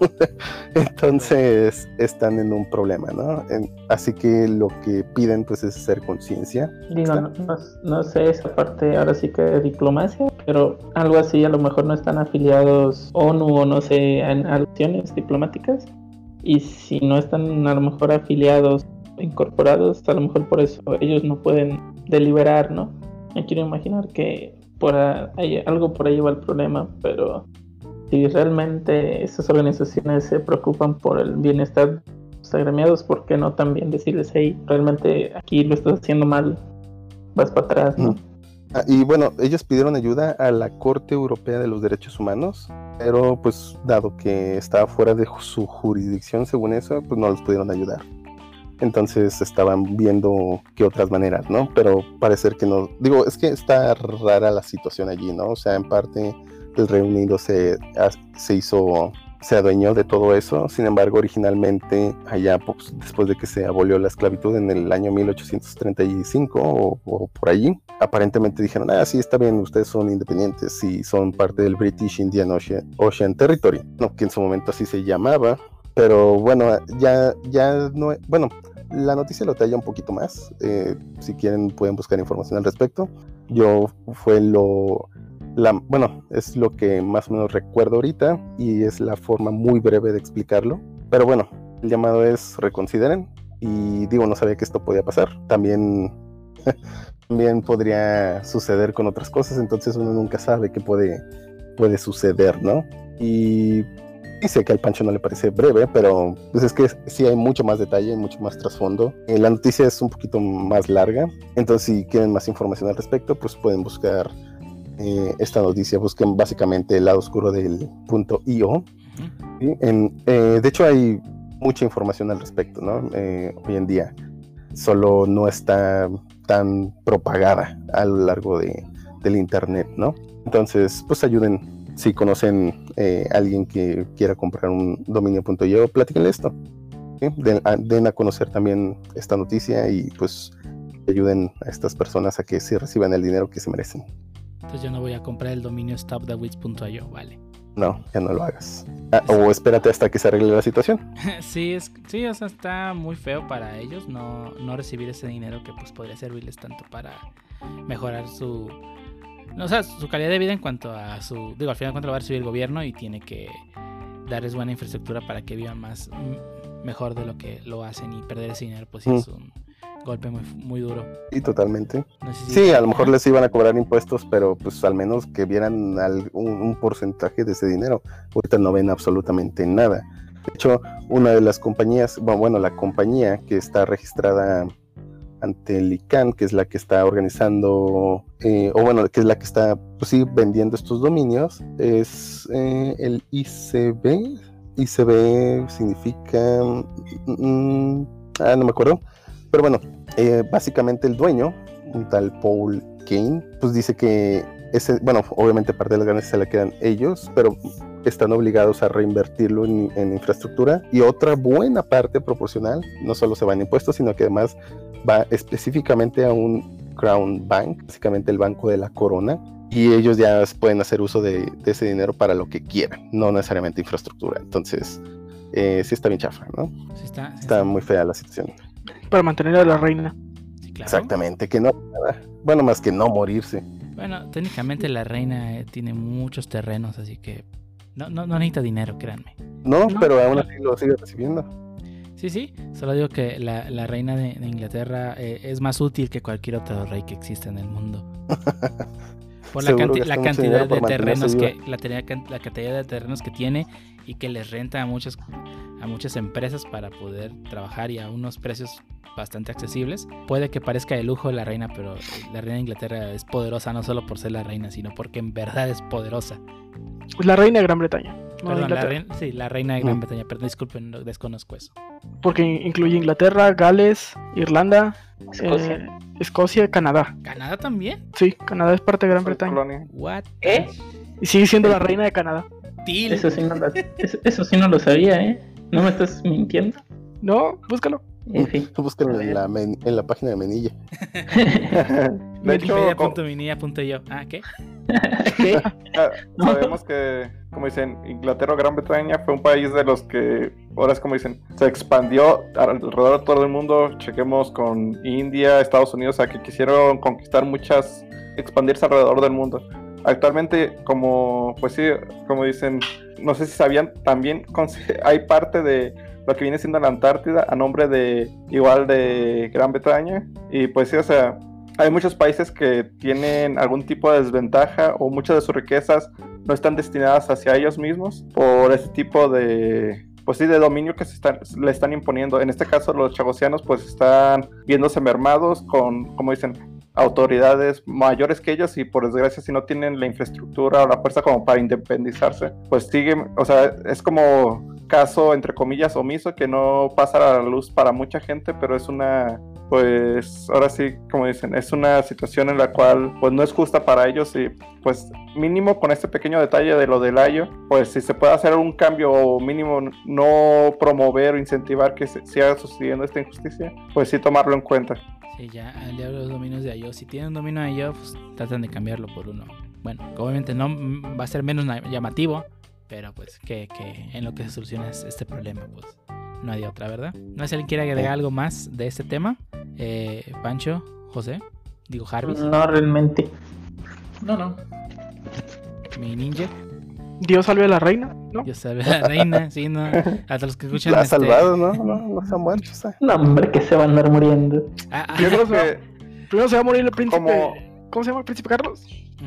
Entonces están en un problema, ¿no? En- así que lo que piden pues es hacer conciencia. Digo, no, no- no sé esa parte ahora sí que de diplomacia, pero algo así a lo mejor no están afiliados ONU o no sé, en acciones diplomáticas. Y si no están a lo mejor afiliados, incorporados, a lo mejor por eso ellos no pueden deliberar, ¿no? Me quiero imaginar que por ahí, algo por ahí va el problema, pero si realmente estas organizaciones se preocupan por el bienestar de los agremiados, ¿por qué no también decirles, hey, realmente aquí lo estás haciendo mal, vas para atrás, ¿no? Ah, y bueno, ellos pidieron ayuda a la Corte Europea de los Derechos Humanos, pero pues dado que estaba fuera de su jurisdicción según eso, pues no los pudieron ayudar. Entonces estaban viendo qué otras maneras, ¿no? Pero parecer que no. Digo, es que está rara la situación allí, ¿no? O sea, en parte el Reino Unido se, se hizo, se adueñó de todo eso. Sin embargo, originalmente, allá pues, después de que se abolió la esclavitud en el año 1835 o, o por allí, aparentemente dijeron, ah, sí, está bien, ustedes son independientes y son parte del British Indian Ocean, Ocean Territory, no, que en su momento así se llamaba. Pero bueno, ya, ya no, bueno, la noticia lo detalla un poquito más. eh, si quieren pueden buscar información al respecto. Yo fue lo, la, bueno, es lo que más o menos recuerdo ahorita y es la forma muy breve de explicarlo. Pero bueno, el llamado es reconsideren y digo, no sabía que esto podía pasar. También, también podría suceder con otras cosas, entonces uno nunca sabe qué puede, puede suceder, ¿no? Y sé que al Pancho no le parece breve, pero pues es que sí hay mucho más detalle, mucho más trasfondo. Eh, la noticia es un poquito más larga, entonces si quieren más información al respecto, pues pueden buscar eh, esta noticia. Busquen básicamente el lado oscuro del punto .io. Ujú. ¿sí? En, eh, de hecho hay mucha información al respecto, ¿no? Eh, hoy en día solo no está tan propagada a lo largo de, del internet, ¿no? Entonces, pues ayuden si conocen eh, alguien que quiera comprar un dominio.io, platíquenle esto. ¿sí? Den, a, den a conocer también esta noticia y pues ayuden a estas personas a que sí reciban el dinero que se merecen. Entonces yo no voy a comprar el dominio stopthewits.io, vale. No, ya no lo hagas. Ah, o espérate hasta que se arregle la situación. sí, es, sí, o sea, está muy feo para ellos no, no recibir ese dinero que pues podría servirles tanto para mejorar su... no, o sea, su calidad de vida en cuanto a su... Digo, al final de cuentas lo va a recibir el gobierno y tiene que darles buena infraestructura para que vivan más mejor de lo que lo hacen y perder ese dinero pues Mm. es un golpe muy, muy duro. Sí, totalmente. No sé si- Sí, a lo mejor les iban a cobrar impuestos, pero pues al menos que vieran al- un, un porcentaje de ese dinero. Ahorita no ven absolutamente nada. De hecho, una de las compañías, bueno, bueno, la compañía que está registrada ante el ICANN, que es la que está organizando, eh, o bueno, que es la que está, pues sí, vendiendo estos dominios, es eh, el ICB. ICB significa... mm, ah, no me acuerdo. Pero bueno, eh, básicamente el dueño, un tal Paul Kane, pues dice que ese, bueno, obviamente parte de las ganancias se la quedan ellos, pero están obligados a reinvertirlo en, en infraestructura y otra buena parte proporcional, no solo se va en impuestos, sino que además va específicamente a un Crown Bank, básicamente el banco de la corona, y ellos ya pueden hacer uso de, de ese dinero para lo que quieran, no necesariamente infraestructura. Entonces, eh, sí está bien chafa, ¿no? Sí está, sí Está muy fea la situación. Para mantener a la reina. sí, claro. Exactamente, que no, nada. bueno, más que no morirse. Bueno, técnicamente la reina eh, tiene muchos terrenos, así que no, no, no necesita dinero, créanme. No, No, pero aún así lo sigue recibiendo. Sí, sí, solo digo que la, la reina de, de Inglaterra eh, es más útil que cualquier otro rey que exista en el mundo. Por la, canti- cantidad de terrenos que la, la cantidad de terrenos que tiene y que les renta a muchas a muchas empresas para poder trabajar y a unos precios bastante accesibles. Puede que parezca de lujo la reina, pero la reina de Inglaterra es poderosa no solo por ser la reina, sino porque en verdad es poderosa. Pues la reina de Gran Bretaña. No Perdón, la reina, sí, la reina de Gran Mm. Bretaña, perdón, disculpen, no desconozco eso. Porque incluye Inglaterra, Gales, Irlanda, Escocia. eh, Escocia Canadá. ¿Canadá también? Sí, Canadá es parte de Gran Bretaña. colonia. What? ¿Eh? Y sigue siendo la reina de Canadá. Eso sí, no lo, eso, eso sí no lo sabía, ¿eh? ¿No me estás mintiendo? No, búscalo. F. Búsquenlo en la, men- en la página de Menilla. De hecho, co- Wikipedia.minilla.io. Ah, ¿qué? ¿Qué? Ah, Sabemos que, como dicen, Inglaterra o Gran Bretaña fue un país de los que, ahora es como dicen, se expandió alrededor de todo el mundo. Chequemos con India, Estados Unidos, a que quisieron conquistar muchas, expandirse alrededor del mundo. Actualmente, como, pues sí, como dicen, no sé si sabían, también hay parte de lo que viene siendo la Antártida a nombre de, igual de Gran Bretaña. Y pues sí, o sea, hay muchos países que tienen algún tipo de desventaja o muchas de sus riquezas no están destinadas hacia ellos mismos por ese tipo de pues sí de dominio que se están, le están imponiendo. En este caso los chagosianos pues están viéndose mermados con, como dicen, autoridades mayores que ellos y por desgracia si no tienen la infraestructura o la fuerza como para independizarse, pues siguen, o sea, es como caso entre comillas omiso que no pasa a la luz para mucha gente, pero es una pues ahora sí, como dicen, es una situación en la cual pues no es justa para ellos y pues mínimo con este pequeño detalle de lo del ayo, pues si se puede hacer un cambio o mínimo no promover o incentivar que se siga sucediendo esta injusticia, pues sí tomarlo en cuenta. Sí, ya, al diablo los dominios de IO. Si tienen un dominio de IO, pues tratan de cambiarlo por uno. Bueno, obviamente no mm, va a ser menos llamativo, pero pues que, que en lo que se soluciona es- este problema, pues no hay otra, ¿verdad? No sé si alguien quiere agregar algo más de este tema. Eh, Pancho, José, digo Jarvis, No, realmente. No, no. mi ninja. Dios salve a la reina, ¿no? Dios salve a la reina, sí, no. A los que escuchan. La ha este- salvado, ¿no? No, no se ha muerto. o sea. No, hombre, que se va a andar muriendo. Ah, ah, Yo creo que Primero se va a morir el príncipe. como ¿Cómo se llama el príncipe Carlos?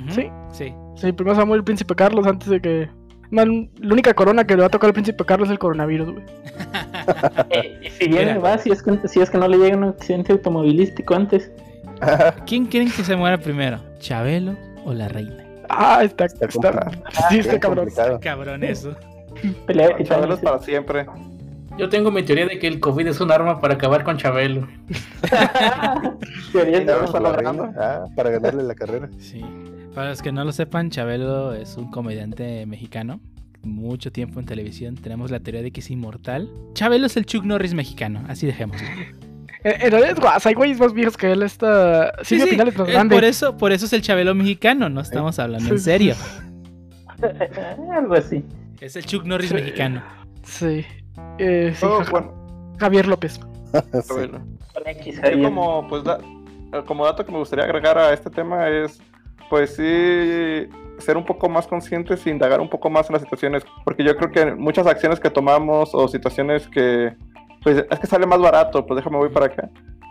sí. Sí. Sí, primero se va a morir el príncipe Carlos antes de que. Man, la única corona que le va a tocar al príncipe Carlos es el coronavirus, güey. Eh, y si viene, Mira. va, si es, que, si es que no le llega un accidente automovilístico antes. ¿Quién creen que se muera primero? ¿Chabelo o la reina? Ah, está. Está está, sí, está cabrón. Cabrón, eso. Pelea de Chabelo para siempre. Yo tengo mi teoría de que el COVID es un arma para acabar con Chabelo. Reina, ah, para ganarle la carrera. Sí. Para los que no lo sepan, Chabelo es un comediante mexicano. Mucho tiempo en televisión. Tenemos la teoría de que es inmortal. Chabelo es el Chuck Norris mexicano. Así dejémoslo. En, en realidad es hay güeyes más viejos que él. Está. Silvia sí, Pinal es más es grande. por, eso, por eso es el Chabelo mexicano. No estamos hablando en Sí. serio. Algo así. Es el Chuck Norris Sí. mexicano. Sí. Eh, sí, Oh, ja- bueno, Javier López. Sí. X Yo como, pues, da- como dato que me gustaría agregar a este tema es, pues sí, ser un poco más conscientes e indagar un poco más en las situaciones, porque yo creo que muchas acciones que tomamos o situaciones que, pues es que sale más barato, pues déjame voy para acá,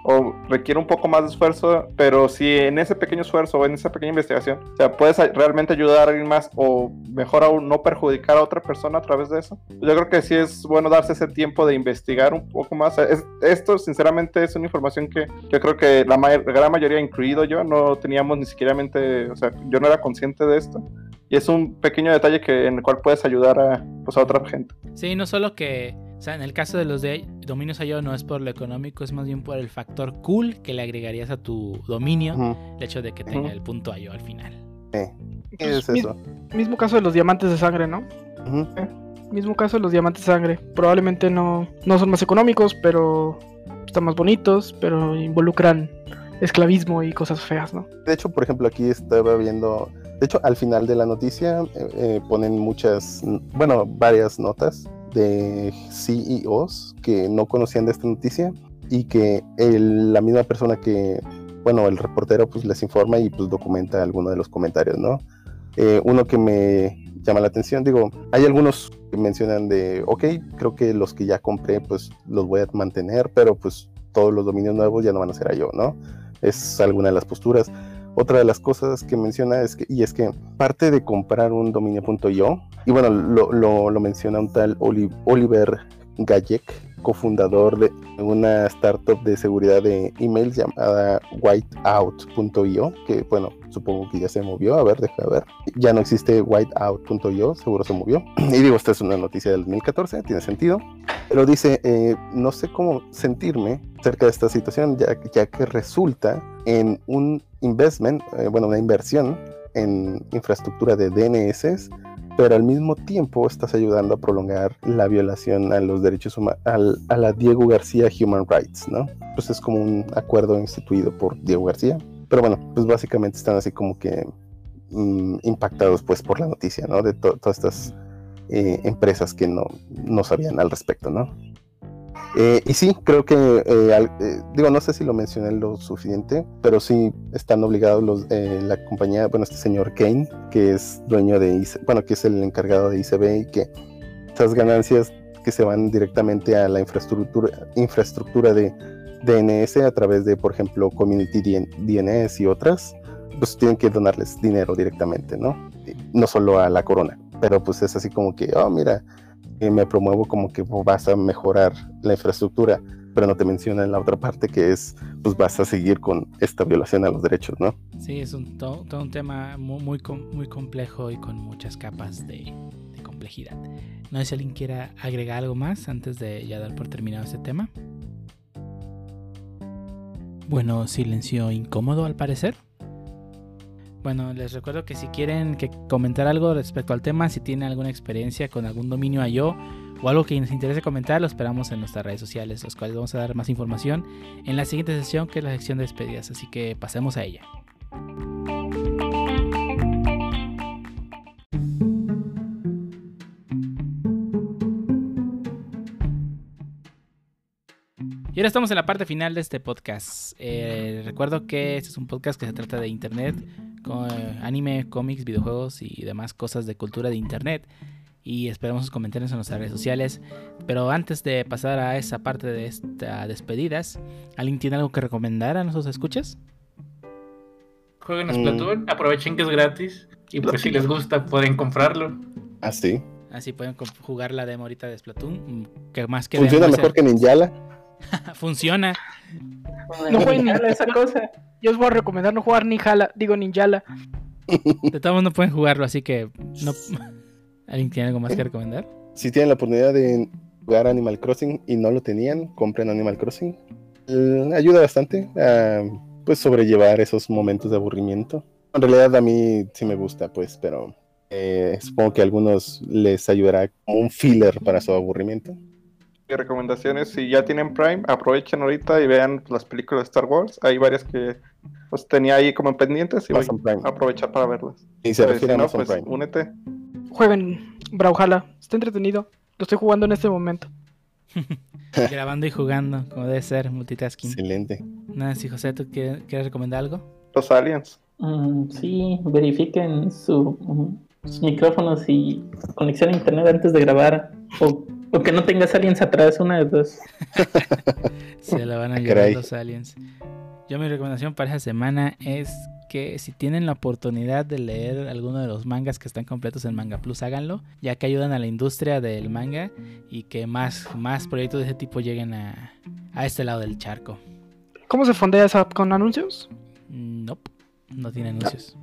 o requiere un poco más de esfuerzo, pero si en ese pequeño esfuerzo o en esa pequeña investigación, o sea, puedes realmente ayudar a alguien más o mejor aún no perjudicar a otra persona a través de eso, yo creo que sí es bueno darse ese tiempo de investigar un poco más. Es- esto, sinceramente, es una información que yo creo que la gran mayoría, incluido yo, no teníamos ni siquiera mente, o sea, yo no era consciente de esto. Y es un pequeño detalle que, en el cual puedes ayudar a, pues, a otra gente. Sí, no solo que. O sea, en el caso de los de dominios IO no es por lo económico, es más bien por el factor cool que le agregarías a tu dominio. El hecho de que tenga el punto IO al final. sí. Es mi- eso. mismo caso de los diamantes de sangre, ¿no? Ujú. Mismo caso de los diamantes de sangre. Probablemente no, no son más económicos, pero están más bonitos, pero involucran esclavismo y cosas feas, ¿no? De hecho, por ejemplo, aquí estaba viendo. De hecho, al final de la noticia eh, eh, ponen muchas, bueno, varias notas de CEOs que no conocían de esta noticia y que el- la misma persona que, bueno, el reportero pues les informa y pues documenta algunos de los comentarios, ¿no? Eh, uno que me llama la atención, digo, hay algunos que mencionan de, ok, creo que los que ya compré pues los voy a mantener, pero pues todos los dominios nuevos ya no van a ser yo, ¿no? Es alguna de las posturas. Otra de las cosas que menciona es que, y es que parte de comprar un dominio.io, y bueno, lo, lo, lo menciona un tal Oli- Oliver Gajek, cofundador de una startup de seguridad de emails llamada whiteout.io, que bueno, supongo que ya se movió, a ver, deja ver. Ya no existe whiteout.io, seguro se movió. Y digo, esta es una noticia del 2014, tiene sentido. Pero dice, eh, no sé cómo sentirme acerca de esta situación, ya, que resulta en un investment, eh, bueno, una inversión en infraestructura de DNS pero al mismo tiempo estás ayudando a prolongar la violación a los derechos humanos, a la Diego García Human Rights, ¿no? Pues es como un acuerdo instituido por Diego García. Pero bueno, pues básicamente están así como que mm, impactados pues por la noticia, ¿no? De todas estas eh, empresas que no, no sabían al respecto, ¿no? Eh, y sí, creo que, eh, eh, digo, no sé si lo mencioné lo suficiente, pero sí están obligados los, la compañía, bueno, este señor Kane, que es dueño de bueno, que es el encargado de ICB y que esas ganancias que se van directamente a la infraestructura, infraestructura de DNS a través de, por ejemplo, Community DNS y otras, pues tienen que donarles dinero directamente, ¿no? No solo a la corona, pero pues es así como que, oh, mira, me promuevo como que vas a mejorar la infraestructura, pero no te menciona en la otra parte que es, pues vas a seguir con esta violación a los derechos, ¿no? Sí, es un, todo, un tema muy, muy, muy, complejo y con muchas capas de, de, complejidad. No sé si alguien quiera agregar algo más antes de ya dar por terminado este tema. Bueno, silencio incómodo al parecer. Bueno, les recuerdo que si quieren que comentar algo respecto al tema, si tienen alguna experiencia con algún dominio yo o algo que nos interese comentar, lo esperamos en nuestras redes sociales, los cuales vamos a dar más información en la siguiente sesión, que es la sección de despedidas. Así que pasemos a ella. Y ahora estamos en la parte final de este podcast. Eh, recuerdo que este es un podcast que se trata de internet, anime, cómics, videojuegos y demás cosas de cultura de internet. Y esperamos sus comentarios en nuestras redes sociales. Pero antes de pasar a esa parte de estas despedidas, ¿alguien tiene algo que recomendar a nuestros escuchas? Jueguen a Splatoon, mm. aprovechen que es gratis. Y pues si les gusta pueden comprarlo. Ah, sí. Así pueden jugar la demo ahorita de Splatoon. Mm, que más que Funciona mejor que Ninjala. Funciona. No jueguen esa cosa. Yo os voy a recomendar no jugar ni Jala, digo Ninjala. De todos no pueden jugarlo, así que no. ¿Alguien tiene algo más que recomendar? Si tienen la oportunidad de jugar Animal Crossing y no lo tenían, compren Animal Crossing. Eh, ayuda bastante a pues sobrellevar esos momentos de aburrimiento. En realidad a mí sí me gusta, pues, pero eh, supongo que a algunos les ayudará como un filler para su aburrimiento recomendaciones, si ya tienen Prime, aprovechen ahorita y vean las películas de Star Wars. Hay varias que pues, tenía ahí como pendientes y voy a aprovechar para verlas. Y se refiere a pues, únete. Jueguen Brawlhalla, está entretenido. Lo estoy jugando en este momento. Grabando y jugando, como debe ser, multitasking. Excelente. Nada, si José, ¿tú quieres, recomendar algo? Los aliens. Mm, sí, verifiquen su, sus micrófonos y conexión a internet antes de grabar o o que no tengas aliens atrás, una de dos. Se la van a llevar los aliens. Yo mi recomendación para esa semana es que si tienen la oportunidad de leer alguno de los mangas que están completos en Manga Plus, háganlo, ya que ayudan a la industria del manga y que más, más proyectos de ese tipo lleguen a, a este lado del charco. ¿Cómo se fondea esa con anuncios? No, no tiene anuncios.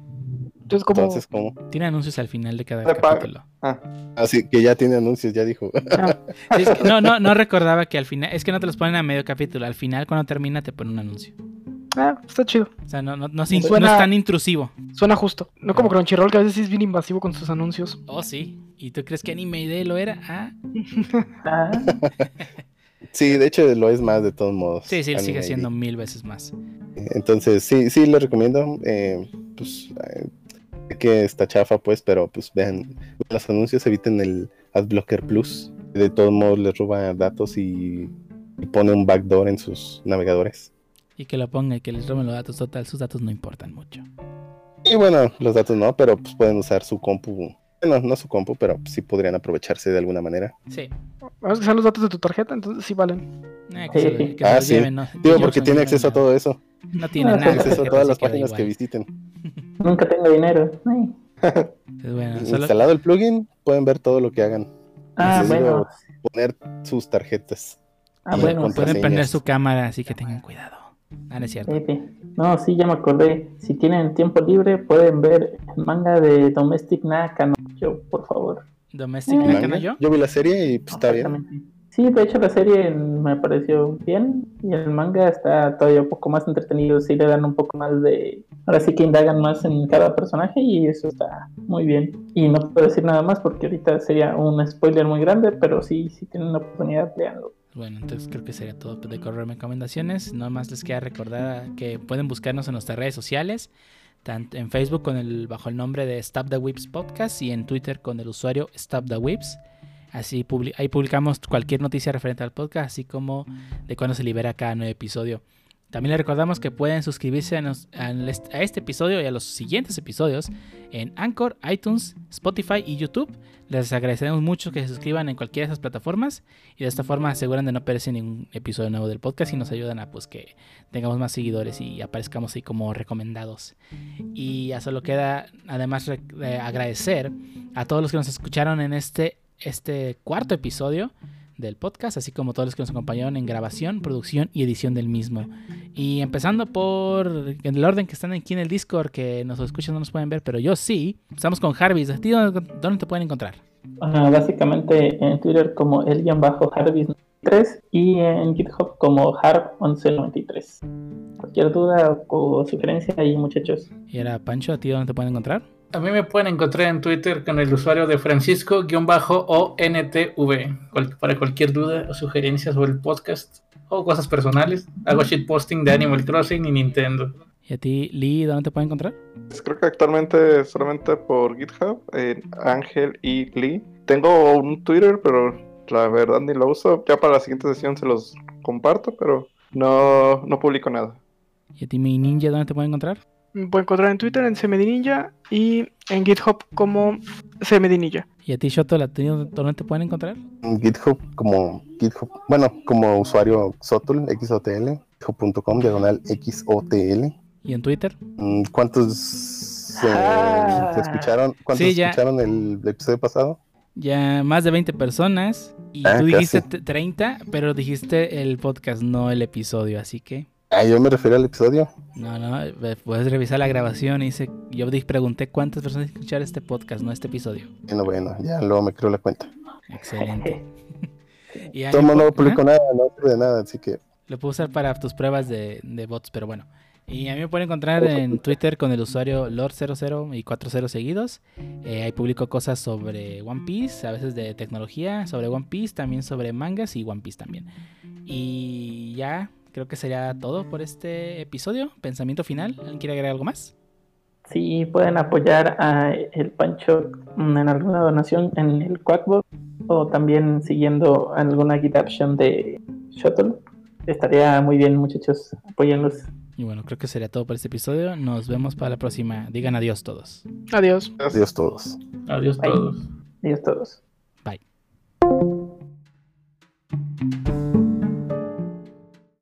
Entonces, ¿cómo? Tiene anuncios al final de cada capítulo. Ah. Así que ya tiene anuncios, ya dijo. Ah. no, no, no recordaba que al final. Es que no te los ponen a medio capítulo. Al final, cuando termina, te ponen un anuncio. Ah, está chido. O sea, no, no, no, es tan intrusivo. Suena justo. No como Crunchyroll, que a veces es bien invasivo con sus anuncios. Oh, sí. ¿Y tú crees que Anime ID lo era? Ah. ah. sí, de hecho lo es más de todos modos. Sí, sí, sigue siendo mil veces más. Entonces, sí, sí, lo recomiendo. Eh, pues eh, que está chafa, pues, pero pues vean, los anuncios eviten el Adblocker Plus. De todos modos les roba datos y, pone un backdoor en sus navegadores. Y que lo ponga y que les roben los datos, total, sus datos no importan mucho. Y bueno, los datos no, pero pues pueden usar su compu. Bueno, no su compu, pero sí podrían aprovecharse de alguna manera. Sí. Vamos a usar los datos de tu tarjeta, entonces sí valen. Eh, ah, sí. Digo, porque tiene acceso a todo eso. No tiene nada. acceso a todas las páginas que visiten. Nunca tengo dinero. Instalado el plugin, pueden ver todo lo que hagan. Ah, bueno. Poner sus tarjetas. Ah, bueno. Pueden prender su cámara, así que tengan cuidado. Ah, no es cierto. No, sí, ya me acordé. Si tienen tiempo libre, pueden ver el manga de Domestic Nakano, por favor. ¿Domestic Nakano yo? Yo vi la serie y pues, está bien. Sí, de hecho la serie me pareció bien y el manga está todavía un poco más entretenido, sí le dan un poco más de... Ahora sí que indagan más en cada personaje y eso está muy bien. Y no puedo decir nada más porque ahorita sería un spoiler muy grande, pero sí, sí tienen la oportunidad, leanlo. Bueno, entonces creo que sería todo de correr recomendaciones. No más les queda recordar que pueden buscarnos en nuestras redes sociales, en Facebook con el bajo el nombre de Stop the Whips Podcast y en Twitter con el usuario Stop the Whips. Así ahí publicamos cualquier noticia referente al podcast, así como de cuándo se libera cada nuevo episodio. También les recordamos que pueden suscribirse a, este episodio y a los siguientes episodios en Anchor, iTunes, Spotify y YouTube. Les agradeceremos mucho que se suscriban en cualquiera de esas plataformas y de esta forma aseguran de no perderse ningún episodio nuevo del podcast y nos ayudan a pues que tengamos más seguidores y aparezcamos ahí como recomendados. Y ya solo queda además agradecer a todos los que nos escucharon en este este cuarto episodio del podcast, así como todos los que nos acompañaron en grabación, producción y edición del mismo. Y empezando por en el orden que están aquí en el Discord, que nos escuchan no nos pueden ver, pero yo sí. Estamos con Jarvis. ¿A ti dónde, te pueden encontrar? básicamente en Twitter como el-jarvis3 y en GitHub como harp1193. Cualquier duda o sugerencia ahí, muchachos. Y ahora, Pancho, ¿a ti dónde te pueden encontrar? A mí me pueden encontrar en Twitter con el usuario de Francisco-ONTV para cualquier duda o sugerencia sobre el podcast o cosas personales. Hago shitposting de Animal Crossing y Nintendo. ¿Y a ti, Lee, dónde te pueden encontrar? Pues creo que actualmente solamente por GitHub, en Ángel y Lee. Tengo un Twitter, pero la verdad ni lo uso. Ya para la siguiente sesión se los comparto, pero no, no publico nada. ¿Y a ti, mi ninja, dónde te pueden encontrar? Me pueden encontrar en Twitter en CMDNinja y en GitHub como CMDNinja. ¿Y a ti, Shoto, dónde te pueden encontrar? En GitHub como GitHub, bueno, como usuario Xotul, XOTL, github.com, diagonal XOTL. ¿Y en Twitter? Mm, ¿Cuántos eh, ah. escucharon? ¿Cuántos escucharon el, episodio pasado? Ya más de 20 personas. Y ah, tú dijiste 30, pero dijiste el podcast, no el episodio, así que. Ah, yo me refiero al episodio. No, no, puedes revisar la grabación y dice, yo pregunté cuántas personas escucharon este podcast, no este episodio. Bueno, bueno, ya luego me creo la cuenta. Excelente. y Tomo no publico nada, no de nada, así que... Lo puedo usar para tus pruebas de, bots, pero bueno. Y a mí me pueden encontrar en Twitter con el usuario Lord00 y 40 seguidos. Eh, ahí publico cosas sobre One Piece, a veces de tecnología, sobre One Piece, también sobre mangas y One Piece también. Y ya creo que sería todo por este episodio. Pensamiento final. ¿Alguien quiere agregar algo más? Sí, pueden apoyar a el Pancho en alguna donación en el Quackbox o también siguiendo alguna GitHub de Shuttle. Estaría muy bien, muchachos. Apóyenlos. Y bueno, creo que sería todo por este episodio. Nos vemos para la próxima. Digan adiós todos. Adiós. Adiós todos. Adiós todos. Adiós todos.